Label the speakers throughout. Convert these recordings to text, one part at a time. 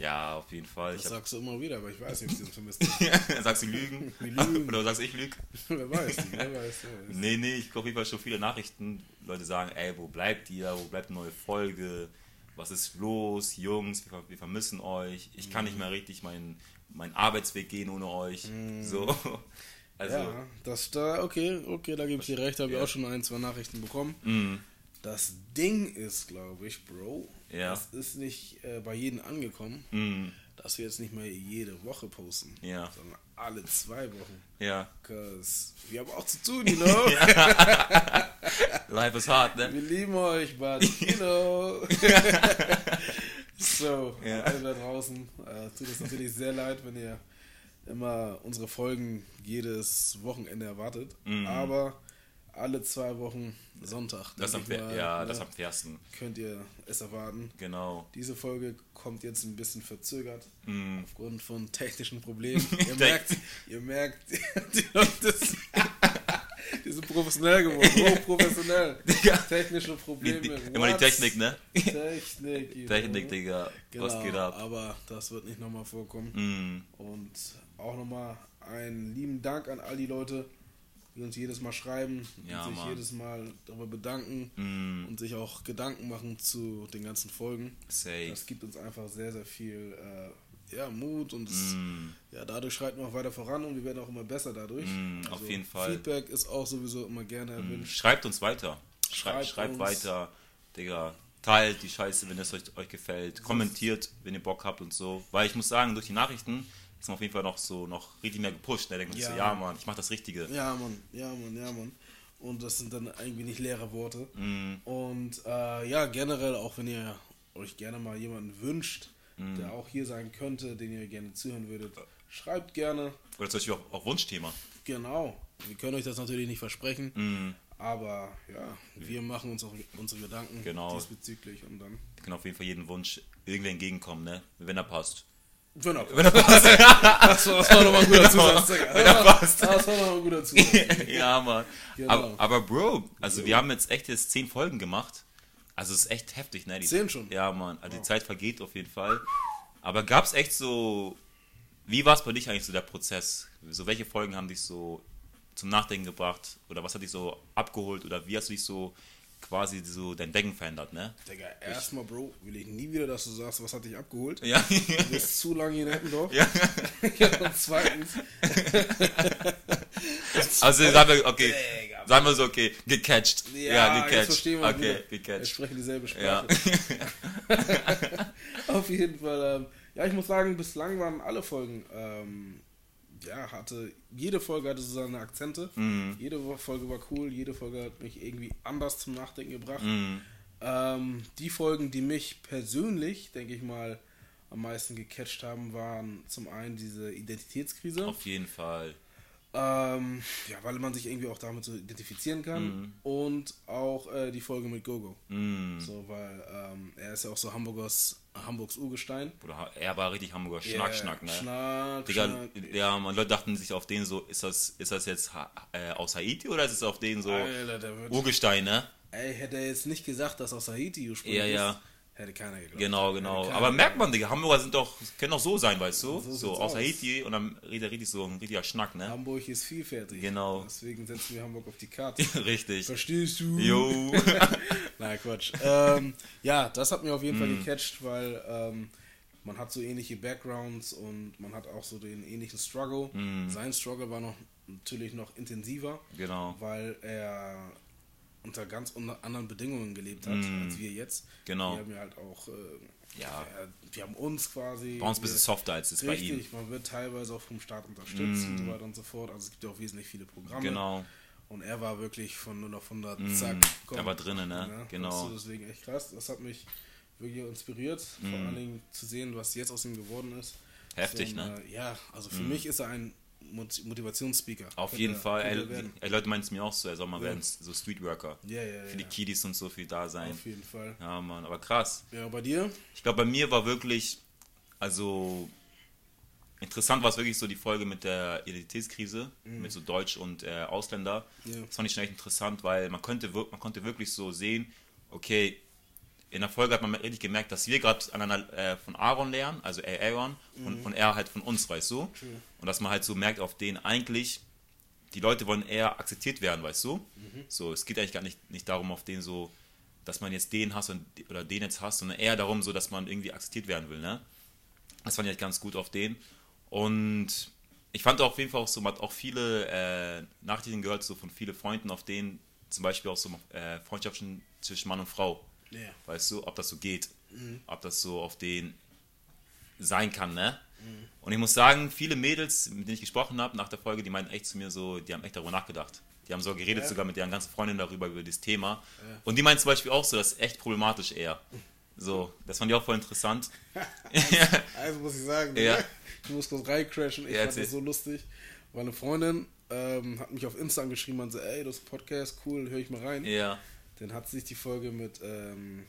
Speaker 1: Ja, auf jeden Fall.
Speaker 2: Das
Speaker 1: Ich
Speaker 2: sagst du immer wieder, aber ich weiß nicht, ob sie das vermisst.
Speaker 1: sagst du Lügen?
Speaker 2: Die lügen.
Speaker 1: Oder sagst du ich Lüge?
Speaker 2: wer weiß, wer weiß. Wer.
Speaker 1: Nee, nee, ich kriege auf jeden Fall schon viele Nachrichten. Leute sagen, ey, wo bleibt ihr? Wo bleibt eine neue Folge? Was ist los? Jungs, wir, wir vermissen euch. Ich kann nicht mehr richtig meinen meinen Arbeitsweg gehen ohne euch. So. Also,
Speaker 2: Ja, das da, okay, okay, da gebe ich dir recht, habe ich
Speaker 1: Ja.
Speaker 2: auch schon ein, zwei Nachrichten bekommen.
Speaker 1: mm,
Speaker 2: Das Ding ist, glaube ich, Bro,
Speaker 1: Ja.
Speaker 2: das ist nicht äh, bei jedem angekommen,
Speaker 1: mm,
Speaker 2: dass wir jetzt nicht mehr jede Woche posten,
Speaker 1: Ja.
Speaker 2: sondern alle zwei Wochen.
Speaker 1: ja.
Speaker 2: Cause wir haben auch zu tun, you know?
Speaker 1: Life is hard, ne?
Speaker 2: Wir lieben euch, but you know. so,
Speaker 1: Ja.
Speaker 2: alle da draußen, äh, tut es natürlich sehr leid, wenn ihr immer unsere Folgen jedes Wochenende erwartet.
Speaker 1: Mhm.
Speaker 2: Aber alle zwei Wochen Sonntag,
Speaker 1: Das am,
Speaker 2: mal,
Speaker 1: ja,
Speaker 2: ne,
Speaker 1: das am fairsten.
Speaker 2: könnt ihr es erwarten.
Speaker 1: Genau.
Speaker 2: Diese Folge kommt jetzt ein bisschen verzögert
Speaker 1: Mm.
Speaker 2: aufgrund von technischen Problemen. Ihr merkt, ihr merkt, die Leute sind, die sind professionell geworden, hochprofessionell.
Speaker 1: Ja.
Speaker 2: Technische Probleme.
Speaker 1: die, immer die
Speaker 2: what?
Speaker 1: Technik, ne?
Speaker 2: Technik. you
Speaker 1: Technik,
Speaker 2: know.
Speaker 1: Digga.
Speaker 2: Genau,
Speaker 1: Was geht ab?
Speaker 2: aber das wird nicht nochmal vorkommen.
Speaker 1: Mm.
Speaker 2: Und auch nochmal einen lieben Dank an all die Leute, die uns jedes Mal schreiben
Speaker 1: Ja,
Speaker 2: und sich
Speaker 1: Mann.
Speaker 2: jedes Mal darüber bedanken
Speaker 1: Mm.
Speaker 2: und sich auch Gedanken machen zu den ganzen Folgen.
Speaker 1: Safe.
Speaker 2: Das gibt uns einfach sehr, sehr viel äh, ja, Mut und es,
Speaker 1: Mm.
Speaker 2: ja, dadurch schreiten wir auch weiter voran und wir werden auch immer besser dadurch.
Speaker 1: Mm, auf jeden Fall.
Speaker 2: Feedback ist auch sowieso immer gerne erwünscht.
Speaker 1: Schreibt uns weiter. Schreibt,
Speaker 2: Schreibt
Speaker 1: schreibt
Speaker 2: uns.
Speaker 1: weiter. Digga, teilt die Scheiße, wenn es euch, euch gefällt. Kommentiert, wenn ihr Bock habt und so. Weil ich muss sagen, durch die Nachrichten ist man auf jeden Fall noch so noch richtig mehr gepusht. Da denkt man
Speaker 2: Ja.
Speaker 1: so, ja Mann, ich mach das Richtige.
Speaker 2: Ja, Mann, ja, Mann, ja, Mann. Und das sind dann irgendwie nicht leere Worte.
Speaker 1: Mm,
Speaker 2: Und äh, ja, generell, auch wenn ihr euch gerne mal jemanden wünscht,
Speaker 1: Mhm.
Speaker 2: der auch hier sein könnte, den ihr gerne zuhören würdet, schreibt gerne.
Speaker 1: Oder zum Beispiel auch, auch Wunschthema.
Speaker 2: Genau. Wir können euch das natürlich nicht versprechen,
Speaker 1: Mm,
Speaker 2: aber ja, wir machen uns auch unsere Gedanken
Speaker 1: Genau.
Speaker 2: diesbezüglich und dann.
Speaker 1: wir können auf jeden Fall jeden Wunsch irgendwie entgegenkommen, ne? Wenn er passt.
Speaker 2: Wenn er
Speaker 1: Wenn er passt.
Speaker 2: das war, das war nochmal ein guter Zusatz, Digga.
Speaker 1: Wenn er passt.
Speaker 2: Das war nochmal ein guter Zusatz.
Speaker 1: ja, Mann.
Speaker 2: Genau.
Speaker 1: Aber, aber Bro, also wir haben jetzt echt jetzt zehn Folgen gemacht. Also es ist echt heftig, ne? Die,
Speaker 2: Zehn schon?
Speaker 1: Ja, Mann. Also die Zeit vergeht auf jeden Fall. Aber gab es echt so, wie war es bei dich eigentlich so der Prozess? So welche Folgen haben dich so zum Nachdenken gebracht? Oder was hat dich so abgeholt? Oder wie hast du dich so quasi so dein Denken verändert, ne?
Speaker 2: Digga, erstmal, Bro, will ich nie wieder, dass du sagst, was hat dich abgeholt.
Speaker 1: Ja.
Speaker 2: Du bist zu lange hier in Eppendorf.
Speaker 1: ja.
Speaker 2: Ja, und zweitens,
Speaker 1: Also sagen wir, okay.
Speaker 2: Digga.
Speaker 1: Sagen wir so, okay, gecatcht. Ja,
Speaker 2: jetzt
Speaker 1: gecatcht.
Speaker 2: verstehen wir
Speaker 1: Okay,
Speaker 2: wieder. Wir
Speaker 1: gecatcht.
Speaker 2: sprechen dieselbe
Speaker 1: Ja.
Speaker 2: Sprache. Auf jeden Fall. Ähm, ja, ich muss sagen, bislang waren alle Folgen, ähm, ja, hatte, jede Folge hatte so seine Akzente.
Speaker 1: Mhm.
Speaker 2: Jede Folge war cool, jede Folge hat mich irgendwie anders zum Nachdenken gebracht.
Speaker 1: Mhm.
Speaker 2: Ähm, die Folgen, die mich persönlich, denke ich mal, am meisten gecatcht haben, waren zum einen diese Identitätskrise.
Speaker 1: Auf jeden Fall.
Speaker 2: Ähm, ja, weil man sich irgendwie auch damit so identifizieren kann.
Speaker 1: Mhm.
Speaker 2: Und auch äh, die Folge mit Gogo.
Speaker 1: Mhm.
Speaker 2: So, weil ähm, er ist ja auch so Hamburgers, Hamburgs Urgestein.
Speaker 1: Bruder, er war richtig Hamburger Schnack,
Speaker 2: Yeah,
Speaker 1: Schnack, ne?
Speaker 2: Schnack,
Speaker 1: Digga,
Speaker 2: Schnack.
Speaker 1: ja, man, Leute dachten sich auf den so, ist das, ist das jetzt ha äh, aus Haiti oder ist es auf den so
Speaker 2: Alter,
Speaker 1: Urgestein, ne?
Speaker 2: ey, hätte er jetzt nicht gesagt, dass aus Haiti ursprünglich
Speaker 1: Ja, ja.
Speaker 2: ist, hätte keiner geglaubt.
Speaker 1: Genau, genau. Aber merkt man, Digga, Hamburger sind doch, können doch so sein, weißt du?
Speaker 2: So
Speaker 1: So, aus. Haiti und dann redet er richtig so ein richtiger Schnack, ne?
Speaker 2: Hamburg ist vielfältig.
Speaker 1: Genau.
Speaker 2: Deswegen setzen wir Hamburg auf die Karte.
Speaker 1: richtig.
Speaker 2: Verstehst du?
Speaker 1: Jo.
Speaker 2: Nein, Quatsch. ähm, ja, das hat mir auf jeden Fall
Speaker 1: Mhm.
Speaker 2: gecatcht, weil ähm, man hat so ähnliche Backgrounds und man hat auch so den ähnlichen Struggle.
Speaker 1: Mhm.
Speaker 2: Sein Struggle war noch natürlich noch intensiver,
Speaker 1: genau,
Speaker 2: weil er unter ganz anderen Bedingungen gelebt hat
Speaker 1: Mhm.
Speaker 2: als wir jetzt.
Speaker 1: Genau.
Speaker 2: Wir haben ja halt auch, äh,
Speaker 1: Ja.
Speaker 2: wir haben uns quasi.
Speaker 1: bei uns ein bisschen softer als es bei ihm.
Speaker 2: Richtig, man wird teilweise auch vom Staat unterstützt
Speaker 1: Mm.
Speaker 2: und so weiter und so fort. Also es gibt ja auch wesentlich viele Programme.
Speaker 1: Genau.
Speaker 2: Und er war wirklich von 0 auf 100,
Speaker 1: Mm,
Speaker 2: zack,
Speaker 1: er war drinnen, ne? Genau.
Speaker 2: weißt du, deswegen echt krass. Das hat mich wirklich inspiriert, vor
Speaker 1: Mm.
Speaker 2: allen Dingen zu sehen, was jetzt aus ihm geworden ist.
Speaker 1: Heftig,
Speaker 2: so,
Speaker 1: ne?
Speaker 2: Äh, ja, also für mich ist er ein Motivationsspeaker.
Speaker 1: Auf
Speaker 2: Könnte
Speaker 1: jeden
Speaker 2: er-
Speaker 1: Fall.
Speaker 2: könnte er
Speaker 1: ey, Leute meinen es mir auch so, er soll mal werden, so Streetworker.
Speaker 2: Ja, ja,
Speaker 1: Für die
Speaker 2: ja.
Speaker 1: Kiddies und so viel da sein.
Speaker 2: Auf jeden Fall.
Speaker 1: Ja, Mann, aber krass.
Speaker 2: Ja, bei dir?
Speaker 1: Ich glaube, bei mir war wirklich, also interessant war es wirklich so die Folge mit der Identitätskrise, mit so Deutsch und äh, Ausländer.
Speaker 2: Ja.
Speaker 1: Das fand ich schon echt interessant, weil man konnte, wir- man konnte wirklich so sehen, okay, in der Folge hat man richtig gemerkt, dass wir gerade äh, von Aaron lernen, also er Aaron, und, und er halt von uns, weißt du? Und dass man halt so merkt, auf den eigentlich, die Leute wollen eher akzeptiert werden, weißt du? So, es geht eigentlich gar nicht, nicht darum, auf den so, dass man jetzt den hasst und, oder den jetzt hasst, sondern eher darum, so, dass man irgendwie akzeptiert werden will, ne? Das fand ich halt ganz gut auf den. Und ich fand auf jeden Fall auch so, man hat auch viele äh, Nachrichten gehört, so von vielen Freunden, auf denen zum Beispiel auch so äh, Freundschaften zwischen Mann und Frau,
Speaker 2: Ja.
Speaker 1: weißt du, ob das so geht, ob das so auf den sein kann, ne? Und ich muss sagen, viele Mädels, mit denen ich gesprochen habe nach der Folge, die meinten echt zu mir so, die haben echt darüber nachgedacht. Die haben so geredet
Speaker 2: Ja.
Speaker 1: sogar mit deren ganzen Freundinnen darüber, über dieses Thema. Und die meinten zum Beispiel auch so, das ist echt problematisch eher. So, das fand ich auch voll interessant.
Speaker 2: Also muss ich sagen,
Speaker 1: Ja.
Speaker 2: ich muss kurz reincrashen. Ich
Speaker 1: Ja,
Speaker 2: fand das so lustig. Weil eine Freundin ähm, hat mich auf Insta angeschrieben und so, ey, das ist ein Podcast, cool, höre ich mal rein.
Speaker 1: ja,
Speaker 2: Dann hat sich die Folge mit ähm,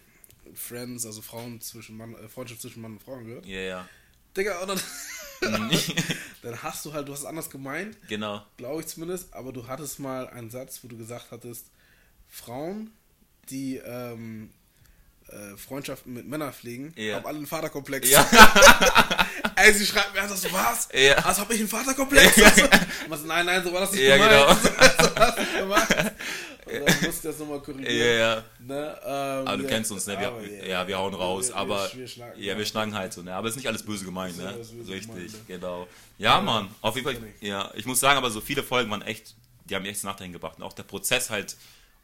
Speaker 2: Friends, also Frauen zwischen Mann, äh, Freundschaft zwischen Mann und Frau angehört.
Speaker 1: ja, ja.
Speaker 2: Digga, und dann, dann hast du halt, du hast es anders gemeint,
Speaker 1: genau.
Speaker 2: glaube ich zumindest, aber du hattest mal einen Satz, wo du gesagt hattest, Frauen, die ähm, äh, Freundschaften mit Männern pflegen,
Speaker 1: Ja.
Speaker 2: haben alle einen Vaterkomplex.
Speaker 1: Ja.
Speaker 2: Ey, sie schreibt mir einfach so, was?
Speaker 1: Ja.
Speaker 2: Also hab ich einen Vaterkomplex? Also, was, nein, nein, so war das nicht
Speaker 1: Ja,
Speaker 2: gemeint.
Speaker 1: genau.
Speaker 2: so hast du gemacht. Und dann musste ich das nochmal korrigieren.
Speaker 1: Ja, ja.
Speaker 2: Ne, ähm,
Speaker 1: Aber du
Speaker 2: ja,
Speaker 1: kennst uns, ne? Wir,
Speaker 2: aber
Speaker 1: ja, wir hauen raus,
Speaker 2: wir,
Speaker 1: aber
Speaker 2: wir, wir schnacken,
Speaker 1: ja, wir schnacken halt so, ne? Aber es ist nicht alles böse gemeint, ne?
Speaker 2: böse
Speaker 1: Richtig,
Speaker 2: gemeint, ne?
Speaker 1: genau. Ja,
Speaker 2: Ja,
Speaker 1: Mann, auf jeden Fall. Ja, ich muss sagen, aber so viele Folgen waren echt, die haben mich echt Nachdenken gebracht. Und auch der Prozess halt,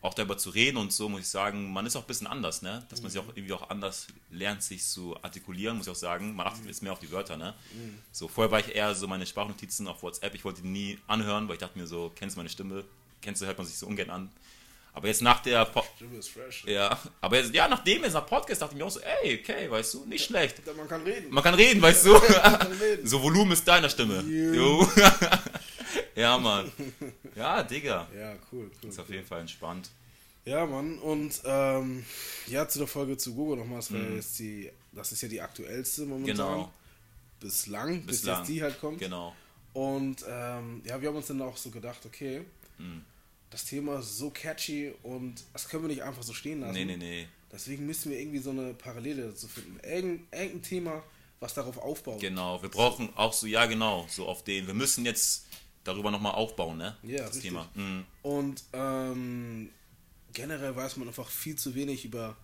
Speaker 1: auch darüber zu reden und so, muss ich sagen, man ist auch ein bisschen anders, ne? Dass man sich auch irgendwie auch anders lernt, sich zu artikulieren, muss ich auch sagen. Man achtet jetzt mehr auf die Wörter, ne? So, vorher war ich eher so meine Sprachnotizen auf WhatsApp, ich wollte die nie anhören, weil ich dachte mir so, kennst du meine Stimme? Kennst du, hört man sich so ungern an. Aber jetzt nach der Po-
Speaker 2: Stimme ist fresh.
Speaker 1: ja, aber jetzt, ja, nachdem jetzt nach Podcast dachte ich mir auch so, ey, okay, weißt du, nicht schlecht.
Speaker 2: Man kann reden.
Speaker 1: Man kann reden, weißt du?
Speaker 2: reden.
Speaker 1: so Volumen ist deiner Stimme.
Speaker 2: Jo.
Speaker 1: Ja, Mann. Ja, Digga.
Speaker 2: Ja, cool, cool.
Speaker 1: Ist auf
Speaker 2: cool.
Speaker 1: jeden Fall entspannt.
Speaker 2: Ja, Mann. Und ähm, ja, zu der Folge zu Google nochmal. Das, war jetzt die, das ist ja die aktuellste momentan.
Speaker 1: Mhm. Genau,
Speaker 2: Bislang, bis
Speaker 1: Bislang.
Speaker 2: jetzt die halt kommt.
Speaker 1: genau.
Speaker 2: Und ähm, ja, wir haben uns dann auch so gedacht, okay,
Speaker 1: Mhm.
Speaker 2: Das Thema ist so catchy und das können wir nicht einfach so stehen lassen.
Speaker 1: Nee, nee, nee.
Speaker 2: Deswegen müssen wir irgendwie so eine Parallele dazu finden. Irgend, irgendein Thema, was darauf aufbaut.
Speaker 1: Genau, wir brauchen auch so, ja, genau, so auf den. Wir müssen jetzt darüber nochmal aufbauen, ne?
Speaker 2: Ja,
Speaker 1: das
Speaker 2: richtig.
Speaker 1: Thema. Mhm.
Speaker 2: Und ähm, generell weiß man einfach viel zu wenig über,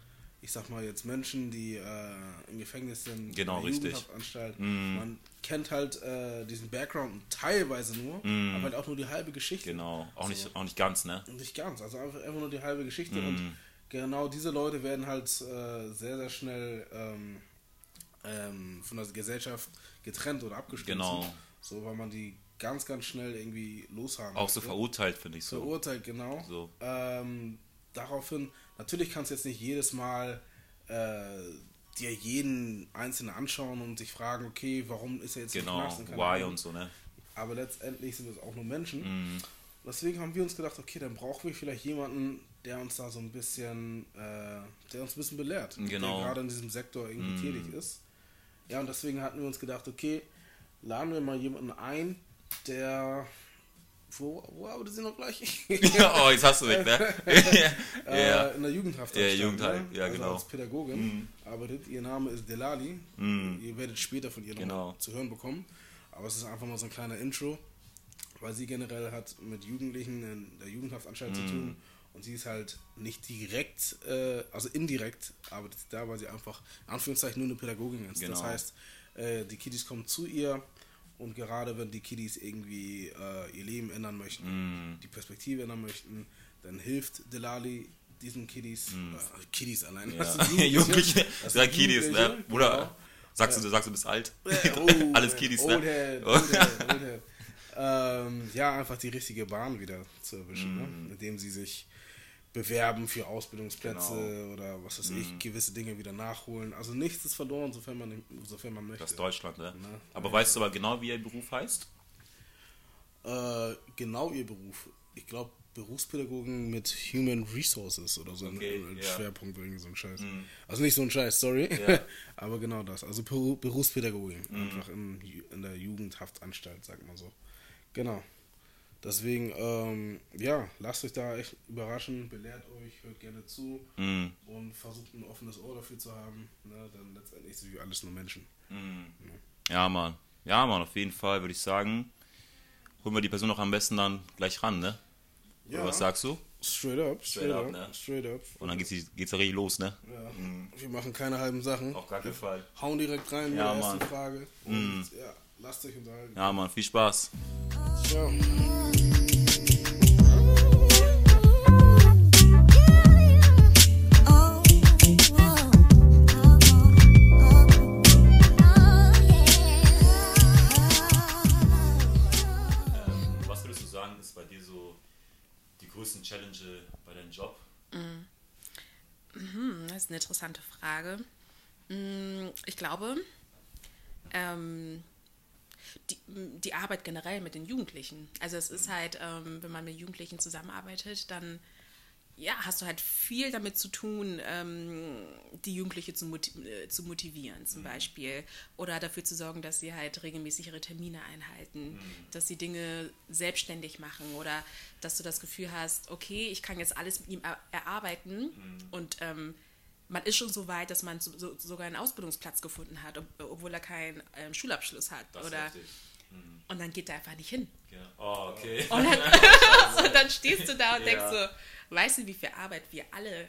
Speaker 2: ich sag mal jetzt Menschen, die äh, im Gefängnis sind,
Speaker 1: Genau,
Speaker 2: in der
Speaker 1: richtig.
Speaker 2: Jugendhaftanstalt.
Speaker 1: Mhm.
Speaker 2: Man kennt halt äh, diesen Background teilweise nur,
Speaker 1: Mhm.
Speaker 2: aber halt auch nur die halbe Geschichte.
Speaker 1: Genau, auch
Speaker 2: So.
Speaker 1: nicht, auch nicht ganz, ne?
Speaker 2: Nicht ganz, also einfach, einfach nur die halbe Geschichte.
Speaker 1: Mhm.
Speaker 2: Und genau diese Leute werden halt äh, sehr, sehr schnell ähm, ähm, von der Gesellschaft getrennt oder abgestoßen.
Speaker 1: Genau.
Speaker 2: So, weil man die ganz, ganz schnell irgendwie loshaben
Speaker 1: Auch so
Speaker 2: möchte.
Speaker 1: verurteilt, finde ich so.
Speaker 2: Verurteilt, genau.
Speaker 1: So.
Speaker 2: Ähm, daraufhin, natürlich kannst du jetzt nicht jedes Mal äh, dir jeden Einzelnen anschauen und sich fragen, okay, warum ist er jetzt im
Speaker 1: Genau,
Speaker 2: Knast und keine
Speaker 1: why und so, ne?
Speaker 2: Aber letztendlich sind es auch nur Menschen.
Speaker 1: Mhm.
Speaker 2: Deswegen haben wir uns gedacht, okay, dann brauchen wir vielleicht jemanden, der uns da so ein bisschen, äh, der uns ein bisschen belehrt.
Speaker 1: Genau.
Speaker 2: Der gerade in diesem Sektor irgendwie
Speaker 1: Mm.
Speaker 2: tätig ist. Ja, und deswegen hatten wir uns gedacht, okay, laden wir mal jemanden ein, der. Wo, wo arbeitet sie noch gleich?
Speaker 1: oh, jetzt hast du mich, ne?
Speaker 2: äh,
Speaker 1: ja.
Speaker 2: in der Jugendhaft.
Speaker 1: Ja, Jugendhaft, ja,
Speaker 2: also
Speaker 1: genau.
Speaker 2: Als Pädagogin
Speaker 1: Mhm.
Speaker 2: arbeitet. Ihr Name ist Delali.
Speaker 1: Mhm.
Speaker 2: Ihr werdet später von ihr noch
Speaker 1: Genau.
Speaker 2: mal zu hören bekommen. Aber es ist einfach mal so ein kleiner Intro, weil sie generell hat mit Jugendlichen in der Jugendhaftanstalt
Speaker 1: Mhm.
Speaker 2: zu tun. Und sie ist halt nicht direkt, äh, also indirekt arbeitet sie da, weil sie einfach in Anführungszeichen nur eine Pädagogin ist. Das
Speaker 1: Genau.
Speaker 2: heißt, äh, die Kiddies kommen zu ihr und gerade wenn die Kiddies irgendwie äh, ihr Leben ändern möchten,
Speaker 1: Mhm.
Speaker 2: die Perspektive ändern möchten, dann hilft Delali diesen Kiddies, äh, Kiddies allein.
Speaker 1: Ja.
Speaker 2: Das sind
Speaker 1: Jugendliche,
Speaker 2: Das
Speaker 1: ja,
Speaker 2: sind
Speaker 1: Kiddies, ne?
Speaker 2: Jugendliche,
Speaker 1: Bruder,
Speaker 2: genau.
Speaker 1: sagst, du, du sagst, du bist alt?
Speaker 2: Oh,
Speaker 1: Alles Kiddies,
Speaker 2: old
Speaker 1: ne?
Speaker 2: Head, old head, old head. Ähm, ja, einfach die richtige Bahn wieder zu erwischen,
Speaker 1: Mhm.
Speaker 2: ne? indem sie sich bewerben für Ausbildungsplätze
Speaker 1: Genau.
Speaker 2: oder was weiß
Speaker 1: Mhm.
Speaker 2: ich, gewisse Dinge wieder nachholen. Also nichts ist verloren, sofern man, sofern man möchte.
Speaker 1: Das ist Deutschland, ne?
Speaker 2: Na,
Speaker 1: Aber
Speaker 2: ja.
Speaker 1: weißt du aber genau, wie ihr Beruf heißt?
Speaker 2: Äh, genau ihr Beruf. Ich glaube, Berufspädagogen mit Human Resources oder so
Speaker 1: Okay,
Speaker 2: ein, ein. Schwerpunkt irgendwie so ein Scheiß.
Speaker 1: Mhm.
Speaker 2: Also nicht so ein Scheiß, sorry.
Speaker 1: Ja.
Speaker 2: Aber genau das. Also Beru- Berufspädagogik.
Speaker 1: Mhm.
Speaker 2: Einfach in, in der Jugendhaftanstalt, sagt man so. Genau. Deswegen, ähm, ja, lasst euch da echt überraschen, belehrt euch, hört gerne zu
Speaker 1: Mm.
Speaker 2: und versucht ein offenes Ohr dafür zu haben. Ne? Dann letztendlich sind wir alles nur Menschen.
Speaker 1: Ja, Mann. Ja, Mann, auf jeden Fall würde ich sagen, holen wir die Person auch am besten dann gleich ran, ne? Oder was sagst du?
Speaker 2: Straight up, straight,
Speaker 1: up,
Speaker 2: up,
Speaker 1: ne?
Speaker 2: straight up.
Speaker 1: Und dann geht's, geht's ja richtig los, ne?
Speaker 2: Ja. Wir machen keine halben Sachen.
Speaker 1: Auf gar keinen Fall.
Speaker 2: Hauen direkt rein
Speaker 1: Ja,
Speaker 2: der ersten
Speaker 1: Mann.
Speaker 2: Frage. Und ja, lasst euch unterhalten.
Speaker 1: Ja, Mann, viel Spaß.
Speaker 2: Ciao.
Speaker 3: Interessante Frage. Mm, Ich glaube, ähm, die, die Arbeit generell mit den Jugendlichen. Also es ist halt, ähm, wenn man mit Jugendlichen zusammenarbeitet, dann ja, hast du halt viel damit zu tun, ähm, die Jugendliche zu, moti äh, zu motivieren zum Beispiel. Oder dafür zu sorgen, dass sie halt regelmäßig ihre Termine einhalten, dass sie Dinge selbstständig machen oder dass du das Gefühl hast, okay, ich kann jetzt alles mit ihm er erarbeiten und ähm, man ist schon so weit, dass man so, so, sogar einen Ausbildungsplatz gefunden hat, ob, obwohl er keinen ähm, Schulabschluss hat.
Speaker 1: Das
Speaker 3: oder,
Speaker 1: richtig.
Speaker 3: und dann geht er einfach nicht hin.
Speaker 1: Ja. Oh, okay.
Speaker 3: Und dann, so, dann stehst du da und
Speaker 1: Ja.
Speaker 3: denkst so, weißt du, wie viel Arbeit wir alle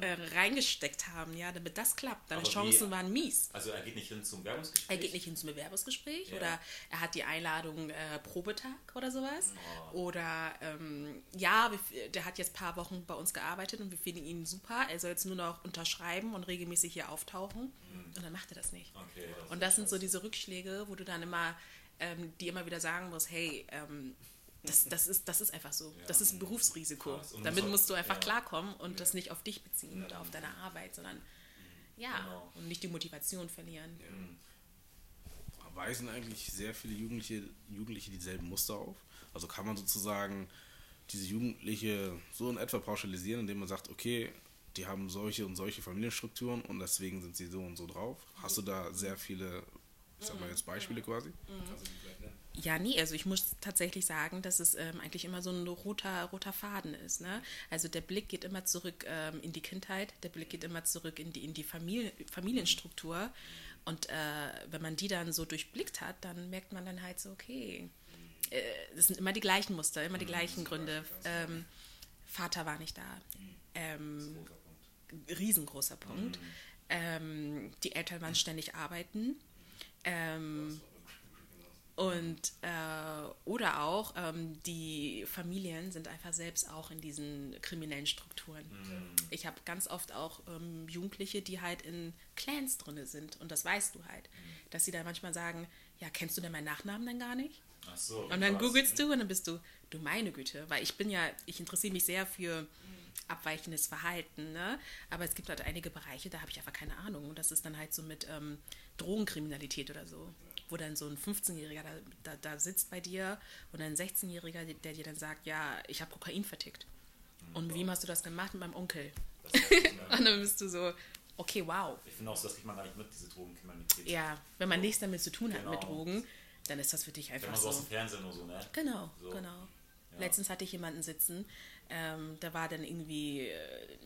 Speaker 3: äh, reingesteckt haben, ja, damit das klappt. Deine
Speaker 1: Aber wie-
Speaker 3: Chancen waren mies.
Speaker 1: Also er geht nicht hin zum Werbungsgespräch?
Speaker 3: Er geht nicht ins Bewerbungsgespräch
Speaker 1: Ja.
Speaker 3: oder er hat die Einladung äh, Probetag oder sowas.
Speaker 1: Oh.
Speaker 3: Oder ähm, ja, der hat jetzt ein paar Wochen bei uns gearbeitet und wir finden ihn super. Er soll jetzt nur noch unterschreiben und regelmäßig hier auftauchen. Und dann macht er das nicht.
Speaker 1: Mhm. Okay, das
Speaker 3: und das sind so diese Rückschläge, wo du dann immer, ähm, die immer wieder sagen musst, hey, ähm, das, das, ist, das ist einfach so. Das ist ein Berufsrisiko. Damit musst du einfach
Speaker 1: ja.
Speaker 3: klarkommen und das nicht auf dich beziehen oder auf deine Arbeit, sondern ja,
Speaker 1: Genau.
Speaker 3: und nicht die Motivation verlieren.
Speaker 2: Weisen eigentlich sehr viele Jugendliche, Jugendliche dieselben Muster auf? Also kann man sozusagen diese Jugendliche so in etwa pauschalisieren, indem man sagt, okay, die haben solche und solche Familienstrukturen und deswegen sind sie so und so drauf. Hast du da sehr viele, ich sag mal jetzt Beispiele quasi? Kannst du die vielleicht nennen?
Speaker 3: Ja, nee, also ich muss tatsächlich sagen, dass es ähm, eigentlich immer so ein roter, roter Faden ist. Ne? Also der Blick geht immer zurück ähm, in die Kindheit, der Blick geht immer zurück in die, in die Familie, Familienstruktur. Und äh, wenn man die dann so durchblickt hat, dann merkt man dann halt so, okay, äh, das sind immer die gleichen Muster, immer die gleichen Gründe. Ähm, Vater war nicht da. Ähm, riesengroßer Punkt. Ähm, die Eltern waren ständig arbeiten. Ähm, und äh, oder auch ähm, die Familien sind einfach selbst auch in diesen kriminellen Strukturen. Ich habe ganz oft auch ähm, Jugendliche, die halt in Clans drin sind und das weißt du halt, dass sie dann manchmal sagen, ja, kennst du denn meinen Nachnamen dann gar nicht?
Speaker 1: Ach so.
Speaker 3: Und dann googelst du und dann bist du, du meine Güte, weil ich bin ja, ich interessiere mich sehr für abweichendes Verhalten, ne? Aber es gibt halt einige Bereiche, da habe ich einfach keine Ahnung. Und das ist dann halt so mit ähm, Drogenkriminalität oder so. Wo dann so ein 15-Jähriger da, da, da sitzt bei dir und ein 16-Jähriger, der dir dann sagt, ja, ich habe Kokain vertickt. Und mit wem hast du das gemacht? Mit meinem Onkel. Und dann bist du so, okay, wow.
Speaker 1: Ich finde auch, so, das kriegt man gar nicht mit, diese Drogenkriminalität.
Speaker 3: Ja, wenn man nichts damit zu tun hat
Speaker 1: Genau.
Speaker 3: mit Drogen, dann ist das für dich
Speaker 1: Wenn
Speaker 3: einfach
Speaker 1: man so aus
Speaker 3: so.
Speaker 1: dem Fernsehen nur so, ne?
Speaker 3: Genau,
Speaker 1: So.
Speaker 3: genau.
Speaker 1: Ja.
Speaker 3: Letztens hatte ich jemanden sitzen, ähm, da war dann irgendwie, äh,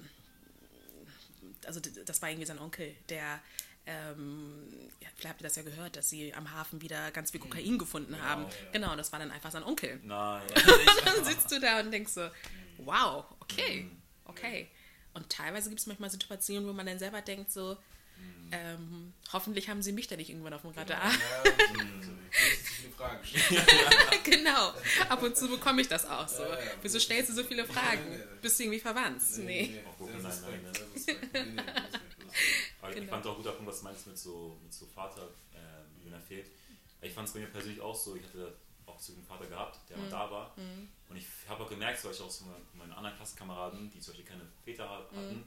Speaker 3: also das war irgendwie sein Onkel, der, ähm, ja, vielleicht habt ihr das ja gehört, dass sie am Hafen wieder ganz viel Kokain gefunden haben.
Speaker 1: ja.
Speaker 3: Genau, das war dann einfach sein Onkel.
Speaker 1: Nein.
Speaker 3: dann sitzt du da und denkst so, wow, okay,
Speaker 1: Mhm.
Speaker 3: okay. Und teilweise gibt es manchmal Situationen, wo man dann selber denkt so,
Speaker 1: Mhm.
Speaker 3: ähm, hoffentlich haben sie mich dann nicht irgendwann auf dem Radar.
Speaker 2: viele Fragen stellen.
Speaker 3: genau. Ab und zu bekomme ich das auch so. Wieso stellst du so viele Fragen? Bist du irgendwie verwandt? Nee.
Speaker 1: Auch gucken, Aber ich
Speaker 3: Genau.
Speaker 1: fand auch guter Punkt, was du meinst mit so, mit so Vater, äh, wenn er fehlt. Ich fand es bei mir persönlich auch so, ich hatte auch so einen Vater gehabt, der
Speaker 3: Mhm.
Speaker 1: mal da war. Und ich habe auch gemerkt, zum Beispiel auch so meine, meine anderen Klassenkameraden, die zum Beispiel keine Väter hatten,
Speaker 3: Mhm.